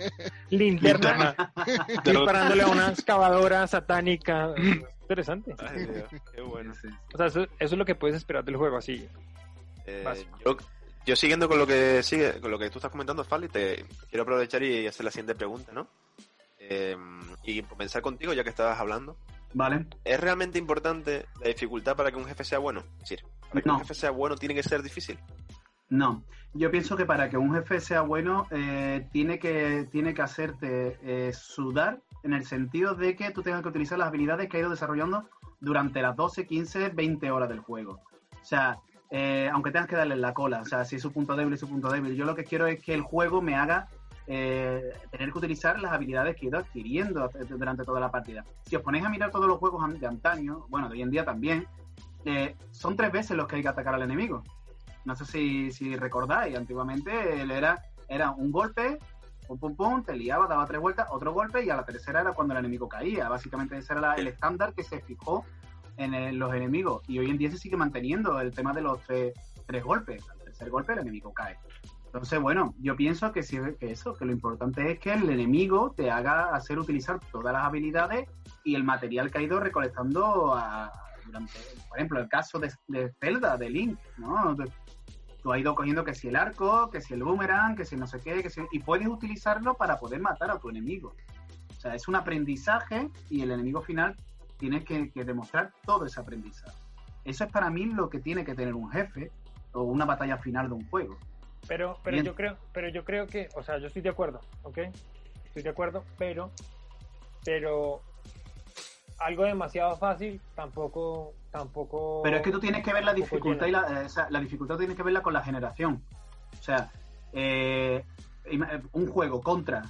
A: linterna disparándole a una excavadora satánica. Interesante.
B: Ay, Dios, qué bueno.
A: O sea, eso, eso es lo que puedes esperar del juego, así.
B: Eh, yo siguiendo con lo que sigue, con lo que tú estás comentando, Fali, te quiero aprovechar y hacer la siguiente pregunta, ¿no? Eh, y comenzar contigo, ya que estabas hablando.
C: Vale.
B: ¿Es realmente importante la dificultad para que un jefe sea bueno? Es decir, para que
C: No.
B: un jefe sea bueno tiene que ser difícil.
C: No, yo pienso que para que un jefe sea bueno eh, tiene, que, tiene que hacerte eh, sudar en el sentido de que tú tengas que utilizar las habilidades que ha ido desarrollando durante las 12, 15, 20 horas del juego. O sea, eh, aunque tengas que darle la cola, o sea, si es su punto débil, es su punto débil. Yo lo que quiero es que el juego me haga eh, tener que utilizar las habilidades que he ido adquiriendo durante toda la partida. Si os ponéis a mirar todos los juegos de antaño, bueno, de hoy en día también, eh, son tres veces los que hay que atacar al enemigo. No sé si, recordáis, antiguamente era, era un golpe, pum pum pum, te liaba, daba tres vueltas, otro golpe y a la tercera era cuando el enemigo caía. Básicamente ese era el estándar que se fijó en los enemigos. Y hoy en día se sigue manteniendo el tema de los tres, tres golpes. Al tercer golpe el enemigo cae. Entonces, bueno, yo pienso que, sí, que eso, que lo importante es que el enemigo te haga hacer utilizar todas las habilidades y el material que ha ido recolectando a- durante, por ejemplo, el caso de, Zelda, de Link, ¿no? Tú has ido cogiendo que si el arco, que si el boomerang, que si no sé qué, que si, y puedes utilizarlo para poder matar a tu enemigo. O sea, es un aprendizaje y el enemigo final tiene que, que demostrar todo ese aprendizaje. Eso es para mí lo que tiene que tener un jefe o una batalla final de un juego.
A: Pero, pero
C: Bien.
A: yo creo, pero yo creo que, o sea, yo estoy de acuerdo, ¿ok? Estoy de acuerdo, pero, pero algo demasiado fácil tampoco, tampoco.
C: Pero es que tú tienes que ver la dificultad y la, eh, o sea, la dificultad tienes que verla con la generación. O sea, eh, eh, un juego contra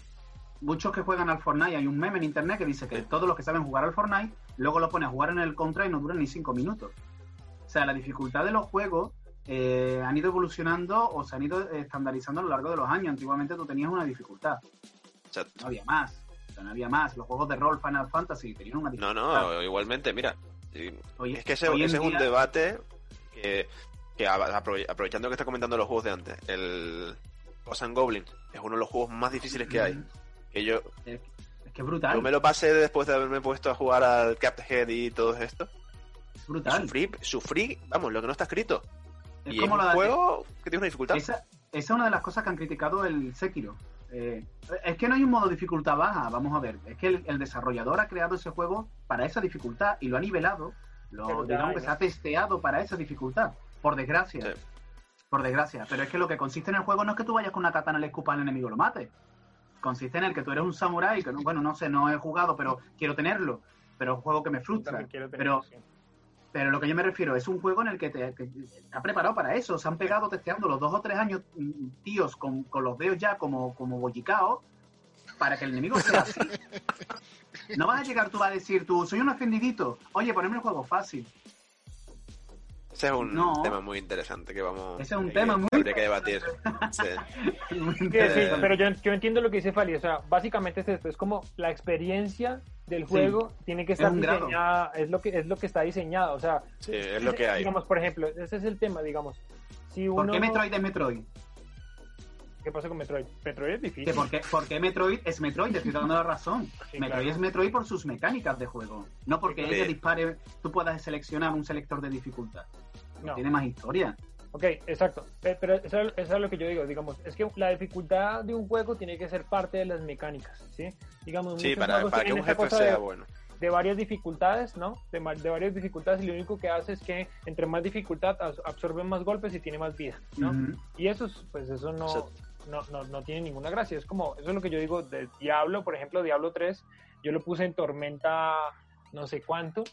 C: muchos que juegan al Fortnite, hay un meme en internet que dice que todos los que saben jugar al Fortnite, luego lo pones a jugar en el contra y no duran ni cinco minutos. O sea, la dificultad de los juegos eh, han ido evolucionando o se han ido estandarizando a lo largo de los años. Antiguamente tú tenías una dificultad, no
B: Exacto.
C: había más. No había más. Los juegos de rol Final Fantasy tenían una
B: No,
C: dificultad.
B: no, igualmente, mira.
C: Hoy-
B: es que ese, es un
C: día-
B: debate que, que aprovechando que está comentando los juegos de antes, el Ghost and Goblin es uno de los juegos más difíciles que hay. Que yo,
C: Es que es brutal.
B: yo me lo pasé después de haberme puesto a jugar al Cuphead y todo esto.
C: Es brutal.
B: Sufrí, sufrí, vamos, lo que no está escrito.
C: Es
B: y
C: como
B: es un
C: la-
B: juego que tiene una dificultad.
C: Esa, esa es una de las cosas que han criticado el Sekiro. Eh, es que no hay un modo dificultad baja, vamos a ver. Es que el, el desarrollador ha creado ese juego para esa dificultad y lo ha nivelado. Lo, digamos
A: hay,
C: que
A: ¿no?
C: se ha testeado para esa dificultad, por desgracia.
B: Sí.
C: por desgracia. Pero es que lo que consiste en el juego no es que tú vayas con una katana y le escupas al enemigo y lo mates. Consiste en el que tú eres un samurái, que no, bueno, no sé, no he jugado, pero quiero tenerlo. Pero es un juego que me frustra. Pero. Pero lo que yo me refiero es un juego en el que te que está preparado para eso. Se han pegado testeando los dos o tres años mm, tíos con, con los dedos ya como, como bollicaos para que el enemigo sea así. No vas a llegar tú a decir tú, soy un ofendidito. Oye, poneme el juego fácil.
B: Ese es un
C: No.
B: tema muy interesante que vamos
C: Ese es un
B: que-
C: tema muy
B: habría que debatir. Sí.
A: Sí, sí, pero yo, yo entiendo lo que dice Fali. O sea, básicamente es esto: es como la experiencia del juego tiene que estar
C: grado.
A: diseñada, es lo que es lo que está diseñado. O sea,
B: Sí, es lo que hay.
A: Digamos, por ejemplo, ese es el tema, digamos. Si uno,
C: ¿Por qué Metroid es Metroid?
A: ¿Qué pasa con Metroid? Metroid es difícil.
C: Que por, qué, por qué Metroid es Metroid? Te estoy dando la razón.
A: Sí,
C: Metroid
A: claro.
C: es Metroid por sus mecánicas de juego. No porque
B: Sí.
C: ella dispare, tú puedas seleccionar un selector de dificultad.
A: No.
C: Tiene más historia.
A: Ok, exacto. Pe- Pero eso, eso es lo que yo digo, digamos, es que la dificultad de un juego tiene que ser parte de las mecánicas, ¿sí? Digamos,
B: Sí, para, para que un jefe
A: cosa de-
B: sea bueno.
A: de varias dificultades, ¿no? De, de varias dificultades y lo único que hace es que entre más dificultad absorbe más golpes y tiene más vida, ¿no?
C: Ujú.
A: Y eso, es- pues eso no,
B: Exacto.
A: No, no, no tiene ninguna gracia. Es como, eso es lo que yo digo de Diablo, por ejemplo, Diablo 3, yo lo puse en tormenta no sé cuánto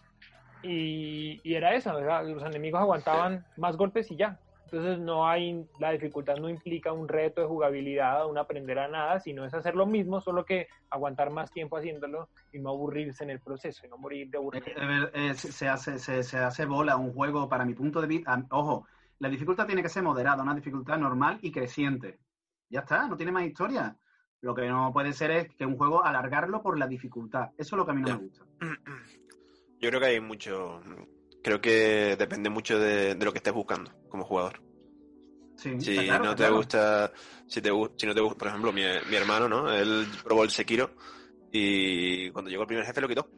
A: y, y era eso, ¿verdad? los enemigos aguantaban más golpes y ya. Entonces no hay, la dificultad no implica un reto de jugabilidad, un aprender a nada, sino es hacer lo mismo, solo que aguantar más tiempo haciéndolo y no aburrirse en el proceso y no morir de
C: Eh,
A: aburrimiento.
C: eh, eh, se, se hace, se, se hace bola un juego, para mi punto de vista. Ojo, la dificultad tiene que ser moderada, una dificultad normal y creciente. Ya está, no tiene más historia. Lo que no puede ser es que un juego alargarlo por la dificultad. Eso es lo que a mí no me gusta.
B: Yo creo que hay mucho. Creo que depende mucho de, de lo que estés buscando como jugador.
C: Sí,
B: Si
C: claro,
B: no te
C: claro.
B: gusta, si, te, si no te gusta, por ejemplo, mi, mi hermano, ¿no? Él probó el Sekiro y cuando llegó el primer jefe lo quitó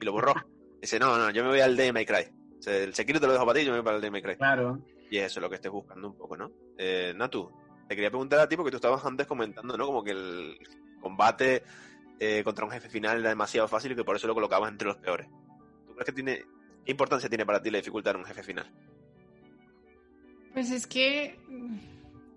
B: y lo borró. Dice, no, no, yo me voy al de Cry. O sea, el Sekiro te lo dejo para ti, yo me voy para el de Cry.
C: Claro.
B: Y eso es lo que estés buscando un poco, ¿no? Eh, Natu, te quería preguntar a ti porque tú estabas antes comentando, ¿no? Como que el combate eh, contra un jefe final era demasiado fácil y que por eso lo colocabas entre los peores. ¿Tú crees que tiene... ¿Qué importancia tiene para ti la dificultad en un jefe final?
F: Pues es que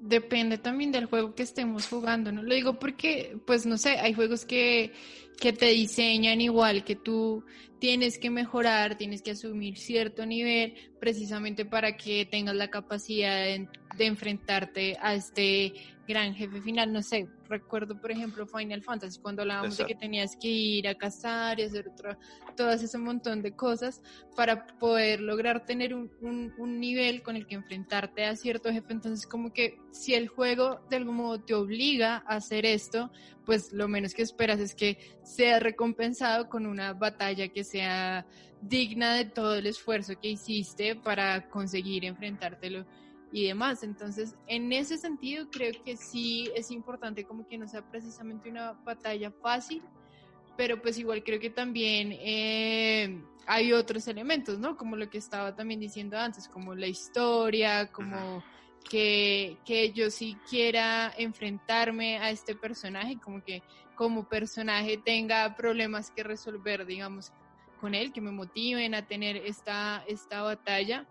F: depende también del juego que estemos jugando, ¿no? Lo digo porque, pues no sé, hay juegos que, que te diseñan igual, que tú tienes que mejorar, tienes que asumir cierto nivel precisamente para que tengas la capacidad de, de enfrentarte a este gran jefe final. No sé, recuerdo por ejemplo Final Fantasy cuando hablábamos de que tenías que ir a cazar y hacer otro, todo ese montón de cosas para poder lograr tener un, un- un nivel con el que enfrentarte a cierto jefe. Entonces, como que si el juego de algún modo te obliga a hacer esto, pues lo menos que esperas es que sea recompensado con una batalla que sea digna de todo el esfuerzo que hiciste para conseguir enfrentártelo y demás. Entonces, en ese sentido, creo que sí es importante como que no sea precisamente una batalla fácil, pero pues igual creo que también eh, hay otros elementos, ¿no? Como lo que estaba también diciendo antes, como la historia, como que, que yo sí quiera enfrentarme a este personaje, como que como personaje tenga problemas que resolver, digamos, con él, que me motiven a tener esta, esta batalla.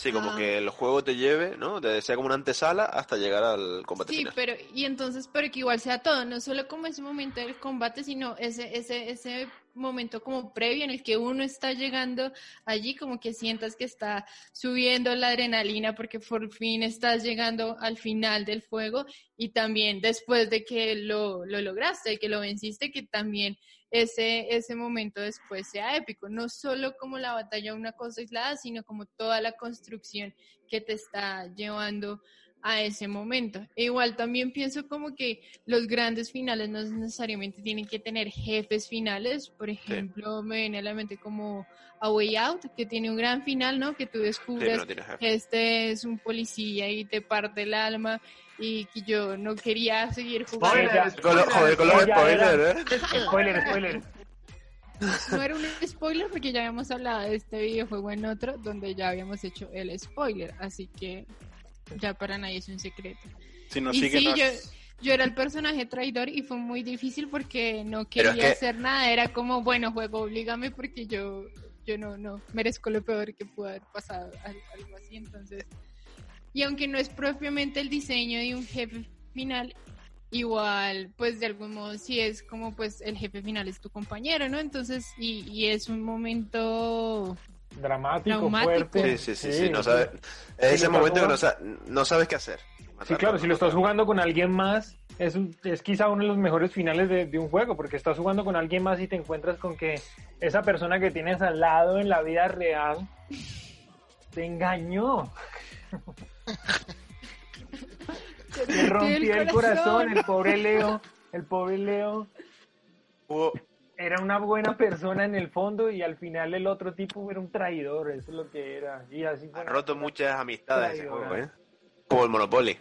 B: Sí, como
F: Ah.
B: que el juego te lleve, ¿no? Te sea como una antesala hasta llegar al combate
F: Sí,
B: final.
F: pero y entonces, pero que igual sea todo, no solo como ese momento del combate, sino ese, ese, ese momento como previo en el que uno está llegando allí, como que sientas que está subiendo la adrenalina porque por fin estás llegando al final del fuego y también después de que lo, lo lograste, de que lo venciste, que también ese, ese momento después sea épico, no solo como la batalla una cosa aislada, sino como toda la construcción que te está llevando a ese momento. E igual también pienso como que los grandes finales no necesariamente tienen que tener jefes finales. Por ejemplo, me viene a la mente como A Way Out, que tiene un gran final, ¿no? Que tú descubres
B: no
F: que este es un policía y te parte el alma y que yo no quería seguir jugando.
C: Spoiler,
B: joder, spoilers, ¿eh?
A: Spoiler, spoiler.
F: No era un spoiler porque ya habíamos hablado de este videojuego en otro donde ya habíamos hecho el spoiler, así que ya para nadie es un secreto.
E: Si nos
F: Y
E: siguen,
F: sí,
E: nos-
F: yo, yo era el personaje traidor y fue muy difícil porque no
B: Pero es
F: quería
B: que-
F: hacer nada. Era como, bueno, juego, oblígame porque yo, yo no, no merezco lo peor que pudo haber pasado, al- algo así. Entonces, Y aunque no es propiamente el diseño de un jefe final, igual, pues de algún modo sí es como pues el jefe final es tu compañero, ¿no? Entonces, y, y es un momento
A: Dramático,
F: Traumático.
A: fuerte.
B: Sí, sí, sí, sí, no sabes. Es ese momento que no,
A: estás
B: sa- no sabes qué hacer.
A: Sí, claro, si lo estás jugando con alguien más, es, un- es quizá uno de los mejores finales de, de un juego, porque estás jugando con alguien más y te encuentras con que esa persona que tienes al lado en la vida real te engañó. Te rompió el corazón, el pobre Leo, el pobre Leo
B: Hubo-
A: era una buena persona en el fondo y al final el otro tipo era un traidor, eso es lo que era. Y así
B: ha roto muchas amistades ese juego, ¿eh? Como el Monopoly.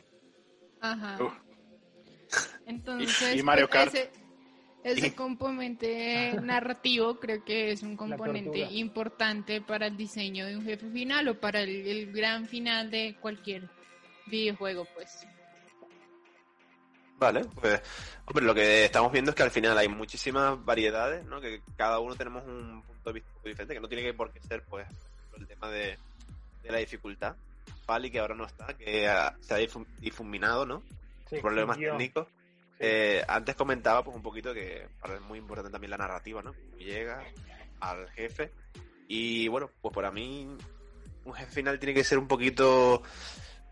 F: Ajá. Entonces,
E: Y- y Mario
F: pues,
E: Kart.
F: ese, ese componente narrativo creo que es un componente importante para el diseño de un jefe final o para el, el gran final de cualquier videojuego, pues.
B: Vale, pues, hombre, lo que estamos viendo es que al final hay muchísimas variedades, ¿no? Que cada uno tenemos un punto de vista un poco diferente, que no tiene que por qué ser, pues, el tema de, de la dificultad. Pali, que ahora no está, que ah, se ha difu- difuminado, ¿no?
A: Sí,
B: Problemas técnicos. Eh, antes comentaba, pues, un poquito que para es muy importante también la narrativa, ¿no? Cómo llegas al jefe. Y bueno, pues para mí, un jefe final tiene que ser un poquito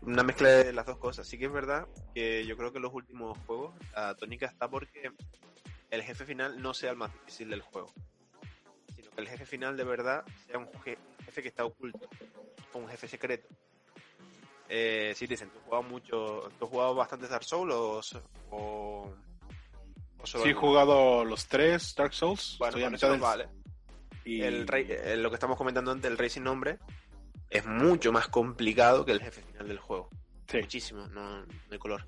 B: una mezcla de las dos cosas. Sí que es verdad que yo creo que en los últimos juegos la tónica está porque el jefe final no sea el más difícil del juego, sino que el jefe final de verdad sea un je- un jefe que está oculto, un jefe secreto. Eh, sí, dicen, ¿tú has jugado mucho, tú has jugado bastantes Dark Souls o, o, o solo
E: Sí, he jugado los tres Dark Souls.
B: Bueno,
E: Estoy
B: eso
E: del-
B: vale.
E: y-
B: El eh, lo que estamos comentando antes, el rey sin nombre, es mucho más complicado que el jefe final del juego.
E: Sí.
B: Muchísimo, no, no hay color.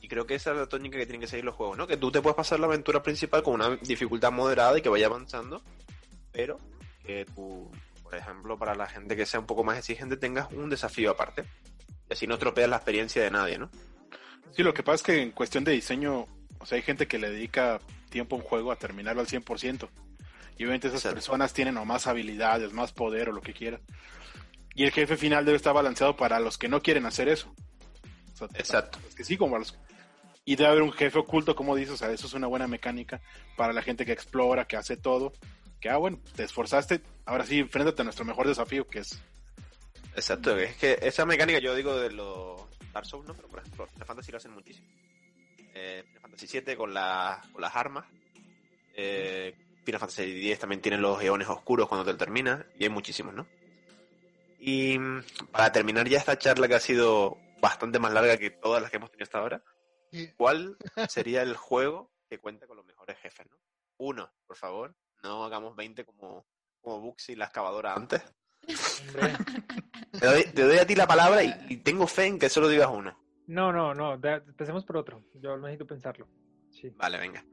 B: Y creo que esa es la tónica que tienen que seguir los juegos, ¿no? Que tú te puedes pasar la aventura principal con una dificultad moderada y que vaya avanzando, pero que por ejemplo, para la gente que sea un poco más exigente, tengas un desafío aparte. Y así no tropeas la experiencia de nadie, ¿no?
E: Sí, lo que pasa es que en cuestión de diseño, o sea, hay gente que le dedica tiempo a un juego a terminarlo al 100%. Y obviamente esas
B: Exacto.
E: personas tienen o más habilidades, más poder o lo que quieran. Y el jefe final debe estar balanceado para los que no quieren hacer eso. O sea,
B: Exacto.
E: los que sí, como los... Y debe haber un jefe oculto, como dices, o sea, eso es una buena mecánica para la gente que explora, que hace todo. Que, ah, bueno, te esforzaste, ahora sí, enfréntate a nuestro mejor desafío, que es...
B: Exacto, es que esa mecánica yo digo de los Dark Souls, ¿no? Pero por ejemplo, Final Fantasy lo hacen muchísimo. Eh, Final Fantasy 7 con, la- con las armas. Eh, Final Fantasy 10 también tiene los eones oscuros cuando te lo terminas. Y hay muchísimos, ¿no? Y mm, para terminar ya esta charla que ha sido bastante más larga que todas las que hemos tenido hasta ahora, ¿cuál sería el juego que cuenta con los mejores jefes, ¿no? Uno, por favor. No hagamos 20 como, como Buxy la excavadora antes. Te doy, te doy a ti la palabra y, y tengo fe en que solo digas uno.
A: No, no, no, da- empecemos por otro. Yo necesito pensarlo. Sí.
B: Vale, venga.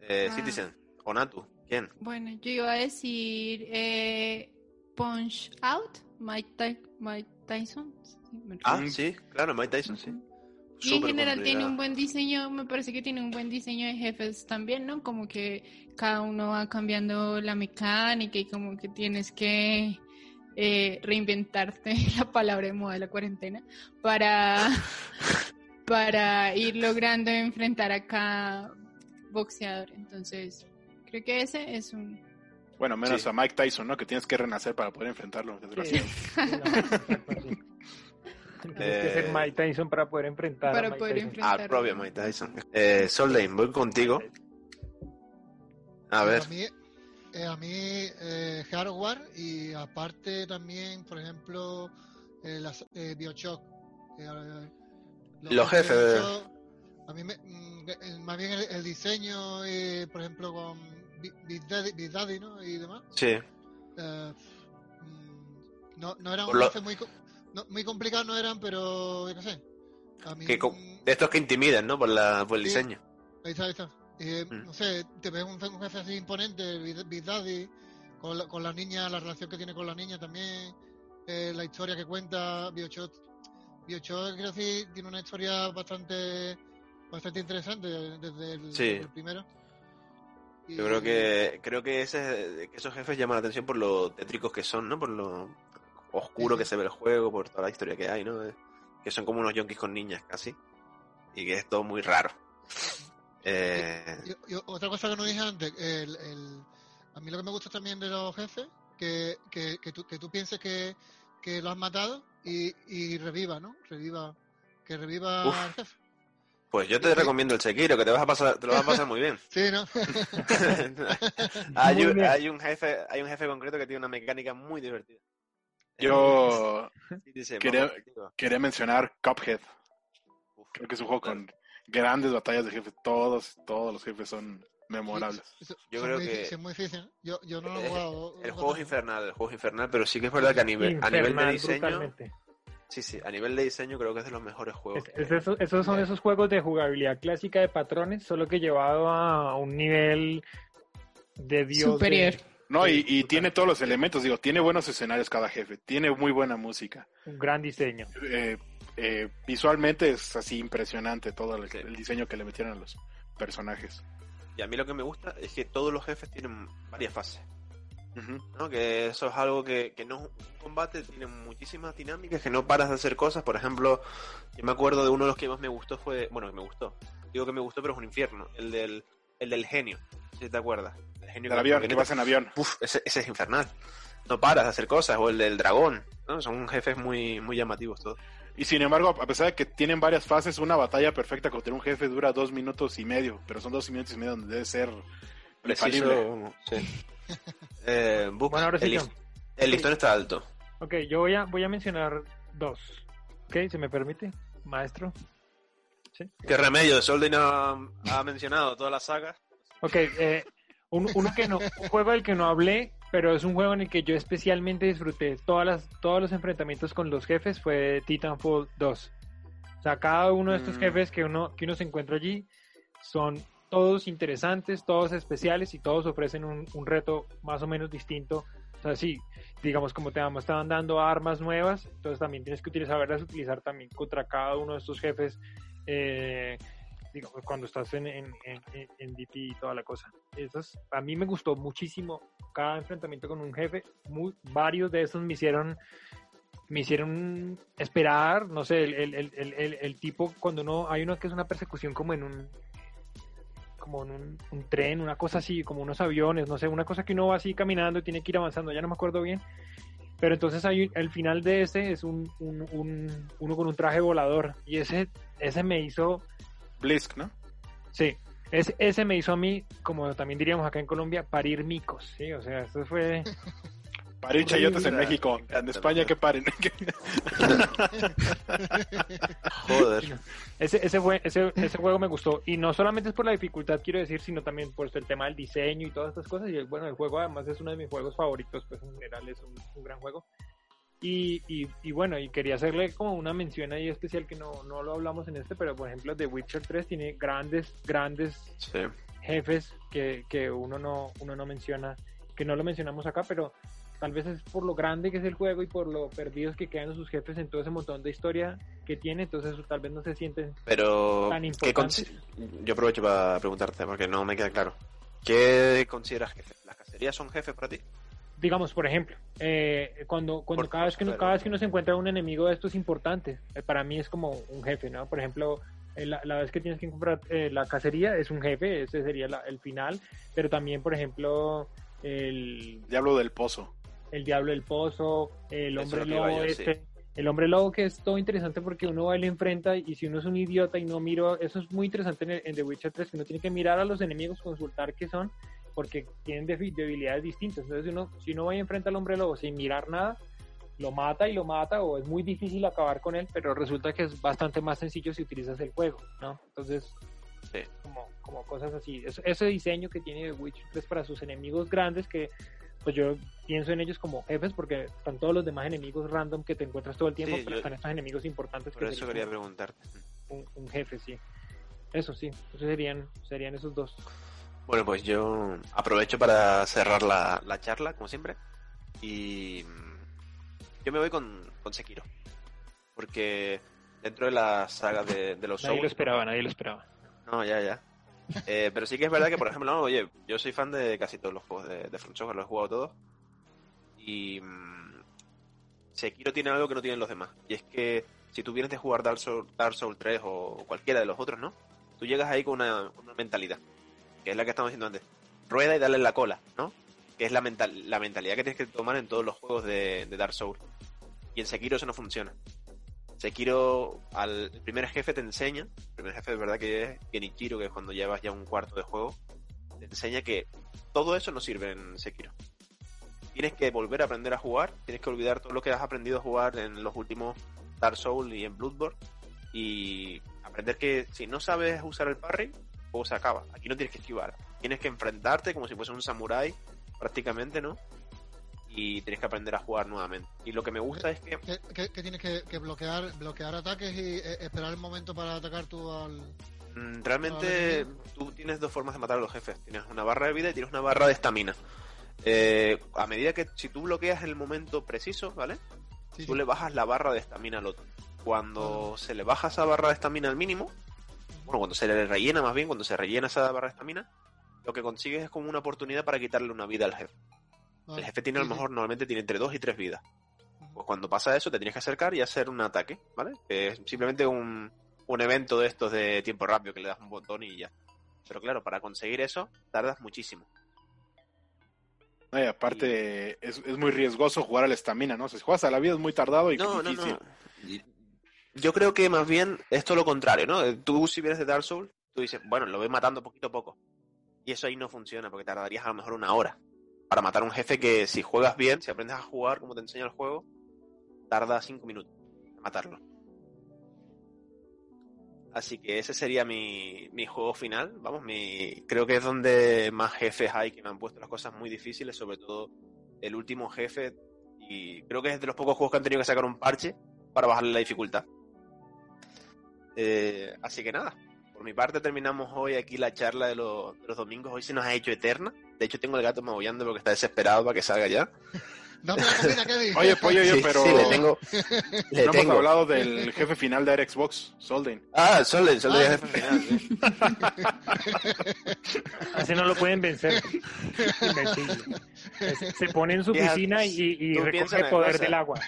B: Eh,
F: Ah.
B: Citizen, o Natu, ¿quién?
F: Bueno, yo iba a decir eh, Punch Out, Mike, Ty- Mike Tyson. sí,
B: Ah, sí, claro, Mike Tyson, sí.
F: Y en general tiene un buen diseño, me parece que tiene un buen diseño de jefes también, ¿no? Como que cada uno va cambiando la mecánica y como que tienes que eh, reinventarte, la palabra de moda de la cuarentena, para, para ir logrando enfrentar a cada boxeador. Entonces, creo que ese es un...
E: Bueno, menos
B: Sí.
E: a Mike Tyson, ¿no? Que tienes que renacer para poder enfrentarlo,
A: Sí, Tienes que ser
B: Eh,
A: Mike Tyson para poder enfrentar a
F: Para
A: Mike
F: poder
A: Tyson.
F: enfrentar.
B: Al propio Mike Tyson. Eh, Soldain, voy contigo. A ver,
D: A mí, eh, a mí eh, hardware y aparte también, por ejemplo, eh, las, eh, Bioshock. eh,
B: Los jefes de-
D: Bioshock, A mí, me, mm, más bien el, el diseño, eh, por ejemplo, con Big Daddy, Big Daddy, ¿no? Y demás.
B: sí.
D: eh, mm, no, no eran
B: Por
D: un
B: lo-
D: jefe muy, no, muy complicados, no eran, pero yo no sé. A mí,
B: Que co- de estos que intimidan, ¿no? Por, la, por el
D: Sí.
B: diseño.
D: Ahí está, ahí está. Eh,
B: Mm.
D: No sé, te ves un, un jefe así imponente, Big Daddy, con la, con la niña, la relación que tiene con la niña también, eh, la historia que cuenta Biochot. Biochot, quiero decir, tiene una historia bastante bastante interesante desde el,
B: Sí.
D: desde el primero. Y-
B: Yo creo que creo que, ese, que esos jefes llaman la atención por lo tétricos que son, ¿no? Por lo oscuro
D: Sí,
B: que se ve el juego, por toda la historia que hay, ¿no? Que son como unos yonkis con niñas casi, y que es todo muy raro. Eh,
D: Y- y otra cosa que no dije antes, el, el- a mí lo que me gusta también de los jefes, que, que, que, tú, que tú pienses que, que lo has matado y, y reviva, ¿no? Reviva, que reviva
B: Uf.
D: al jefe.
B: pues yo te recomiendo el Sekiro, que te vas a pasar, te lo vas a pasar muy bien.
D: Sí, ¿no?
B: hay,
A: Muy
B: un,
A: bien.
B: hay un jefe, hay un jefe concreto que tiene una mecánica muy divertida.
E: Yo
B: Sí, dice,
E: quería- quería mencionar Cuphead.
B: Uf,
E: Creo que es un juego con grandes batallas de jefes. Todos, todos los jefes son memorables.
B: Yo creo que-
D: es muy difícil. Yo, yo no lo he
B: Eh,
D: jugado.
B: El juego es infernal, el juego es infernal, pero sí que es verdad que a nivel, a nivel de diseño, sí, sí, a nivel de diseño creo que es de los mejores juegos.
A: Es-
B: que-
A: es eso- esos son esos juegos de jugabilidad clásica de patrones, solo que llevado a un nivel de Dios. de-
F: Superior.
E: No, y,
A: Sí,
E: y tiene todos los elementos. Digo, tiene buenos escenarios cada jefe. Tiene muy buena música.
A: un gran diseño.
E: Eh, eh, visualmente es así impresionante todo el,
B: Sí.
E: el diseño que le metieron a los personajes.
B: Y a mí lo que me gusta es que todos los jefes tienen varias fases. ¿no? Que eso es algo que, que no un combate tiene muchísimas dinámicas, que no paras de hacer cosas. Por ejemplo, yo me acuerdo de uno de los que más me gustó fue, bueno, que me gustó. Digo que me gustó, pero es un infierno. El del, el del genio, si te acuerdas. El genio
E: Del avión, que vas en avión.
B: Uf, ese, ese es infernal. No paras de hacer cosas. O el del dragón. ¿no? Son jefes muy, muy llamativos todos.
E: Y sin embargo, a pesar de que tienen varias fases, una batalla perfecta contra un jefe dura dos minutos y medio. Pero son dos minutos y medio donde debe ser.
B: Preciso, sí. Eh,
A: Bueno, ahora sí,
B: el, listón está alto.
A: Ok, yo voy a, voy a mencionar dos. Ok, ¿se me permite, maestro?
B: ¿Qué remedio? Solden ha, ha mencionado todas las sagas.
A: Ok, eh, un, uno que no, un juego del que no hablé, pero es un juego en el que yo especialmente disfruté todas las, todos los enfrentamientos con los jefes fue Titanfall 2. O sea, cada uno de estos
E: Mm.
A: jefes que uno, que uno se encuentra allí son todos interesantes, todos especiales y todos ofrecen un, un reto más o menos distinto. O sea, sí, digamos como te vamos, estaban dando armas nuevas, entonces también tienes que utilizar, saberlas utilizar también contra cada uno de estos jefes. eh, cuando estás en, en, en, en- DP y toda la cosa. Esos, a mí me gustó muchísimo cada enfrentamiento con un jefe. Muy, varios de esos me hicieron me hicieron esperar, no sé, el, el, el, el, tipo, cuando uno, hay uno que es una persecución como en un como en un, un tren, una cosa así, como unos aviones, no sé, una cosa que uno va así caminando y tiene que ir avanzando, ya no me acuerdo bien. Pero entonces hay el final de ese es un, un, un- uno con un traje volador y ese, ese me hizo
E: Blisk, ¿no?
A: Sí, ese, ese me hizo a mí, como también diríamos acá en Colombia, parir micos, ¿sí? O sea, eso fue...
E: Parir chayotes en México. En España que paren.
B: Joder.
A: Ese, ese, fue, ese, ese juego me gustó. Y no solamente es por la dificultad, quiero decir, sino también por el tema del diseño y todas estas cosas. Y el- bueno, el juego además es uno de mis juegos favoritos, pues en general es un, un gran juego. Y, y, y bueno, y quería hacerle como una mención ahí especial que no, no lo hablamos en este, pero por ejemplo The Witcher 3 tiene grandes, grandes
B: Sí.
A: jefes que, que uno no uno no menciona que no lo mencionamos acá pero tal vez es por lo grande que es el juego y por lo perdidos que quedan sus jefes en todo ese montón de historia que tiene entonces tal vez no se sienten
B: Pero,
A: Tan
B: ¿qué
A: importantes.
B: yo aprovecho para preguntarte, porque no me queda claro. ¿Qué consideras jefe? ¿Las cacerías son jefes para ti?
A: Digamos por ejemplo eh, cuando cuando
B: Por-
A: cada vez que uno, cada vez que uno se encuentra un enemigo de estos importantes eh, para mí es como un jefe no por ejemplo eh, la, la vez que tienes que comprar eh, la cacería es un jefe ese sería la- el final pero también por ejemplo el
E: Diablo del Pozo.
A: el diablo del pozo, el hombre lobo
B: yo,
A: este, el hombre lobo que es todo interesante porque uno va y le enfrenta y si uno es un idiota y no miro, eso es muy interesante en, el- en The Witcher 3, que uno tiene que mirar a los enemigos, consultar qué son, porque tienen debilidades distintas, entonces si uno, si uno va y enfrenta al hombre lobo sin mirar nada, lo mata y lo mata o es muy difícil acabar con él, pero resulta que es bastante más sencillo si utilizas el juego, ¿no? Entonces,
B: Sí.
A: como, como cosas así. Eso- ese diseño que tiene The Witcher 3 para sus enemigos grandes que pues yo pienso en ellos como jefes porque están todos los demás enemigos random que te encuentras todo el tiempo,
B: Sí,
A: pero
B: yo-
A: están estos enemigos importantes
B: Por
A: que
B: eso quería preguntarte.
A: un, un jefe, sí. Eso sí, esos serían, serían esos dos.
B: Bueno, pues yo aprovecho para cerrar la, la charla, como siempre. Y mm, yo me voy con, con Sekiro. Porque dentro de la saga de, de los
A: Nadie lo
B: Souls...
A: esperaba, nadie lo esperaba.
B: No, ya, ya. Eh, pero sí que es verdad que, por ejemplo, no, oye, yo soy fan de casi todos los juegos de, de From Software, los he jugado todos. Y mm, Sekiro tiene algo que no tienen los demás. Y es que si tú vienes de jugar Dark Souls, Dark Souls 3 o cualquiera de los otros, ¿no? Tú llegas ahí con una, una mentalidad, que es la que estamos diciendo antes. Rueda y dale la cola, ¿no? Que es la, mental, la mentalidad que tienes que tomar en todos los juegos de, de Dark Souls. Y en Sekiro eso no funciona. Sekiro, al el primer jefe te enseña, el primer jefe de verdad que es Genichiro, que es cuando llevas ya un cuarto de juego, te enseña que todo eso no sirve en Sekiro. Tienes que volver a aprender a jugar, tienes que olvidar todo lo que has aprendido a jugar en los últimos Dark Souls y en Bloodborne y aprender que si no sabes usar el parry, el juego se acaba. Aquí no tienes que esquivar, tienes que enfrentarte como si fuese un samurái prácticamente, ¿no? Y tienes que aprender a jugar nuevamente. Y lo que me gusta es que
D: ¿Qué, qué- qué tienes que, que bloquear, bloquear ataques y eh, esperar el momento para atacar tú al.
B: Mm, Realmente tú tienes dos formas de matar a los jefes. Tienes una barra de vida y tienes una barra de estamina. Eh, a medida que si tú bloqueas el momento preciso, ¿vale?
D: Sí,
B: Tú le bajas la barra de estamina al otro. Cuando se le baja esa barra de estamina al mínimo, bueno, cuando se le rellena más bien, cuando se rellena esa barra de estamina, lo que consigues es como una oportunidad para quitarle una vida al jefe.
D: Vale.
B: El jefe tiene a lo mejor normalmente tiene entre dos y tres vidas. Pues cuando pasa eso te tienes que acercar y hacer un ataque, ¿vale? Que es simplemente un, un evento de estos de tiempo rápido que le das un botón y ya. Pero claro, para conseguir eso tardas muchísimo.
E: No, y aparte, es, es muy riesgoso jugar a la estamina, ¿no? Si juegas a la vida es muy tardado y
B: No, no,
E: difícil.
B: no. Y- Yo creo que más bien es lo contrario, ¿no? Tú si vienes de Dark Souls, tú dices, bueno, lo voy matando poquito a poco. Y eso ahí no funciona porque tardarías a lo mejor una hora para matar a un jefe que si juegas bien, si aprendes a jugar como te enseña el juego, tarda cinco minutos en matarlo. Así que ese sería mi, mi juego final. Vamos, mi, creo que es donde más jefes hay que me han puesto las cosas muy difíciles, sobre todo el último jefe. Y creo que es de los pocos juegos que han tenido que sacar un parche para bajarle la dificultad. Eh, así que nada, por mi parte terminamos hoy aquí la charla de de los domingos. Hoy se nos ha hecho eterna. De hecho, tengo el gato maullando porque está desesperado para que salga ya.
D: Dame la comida, Kevin.
E: Oye, pollo, oye,
B: Sí,
E: pero
B: sí, le tengo. Le
E: no hemos
B: tengo.
E: hablado del jefe final de Xbox, Solden.
B: Ah, Solden, Solden
D: Ah.
B: jefe final. sí.
A: Así no lo pueden vencer. Invencible. Se- pone en su piscina y, y recoge
B: piensa
A: el poder
B: cosa.
A: del agua.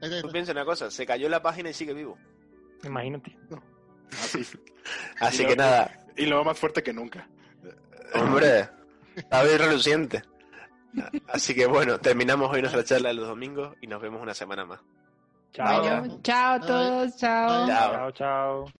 B: Tú piensa una cosa, se cayó la página y sigue vivo.
A: Imagínate.
E: Así.
B: Así
E: Y
B: que
E: lo-
B: nada,
E: Y lo más fuerte que nunca.
B: hombre, está bien reluciente. Así que bueno, terminamos hoy nuestra charla de los domingos y nos vemos una semana más.
A: Chao.
F: Bueno, chao a todos.
B: Chao.
A: Chao, chao.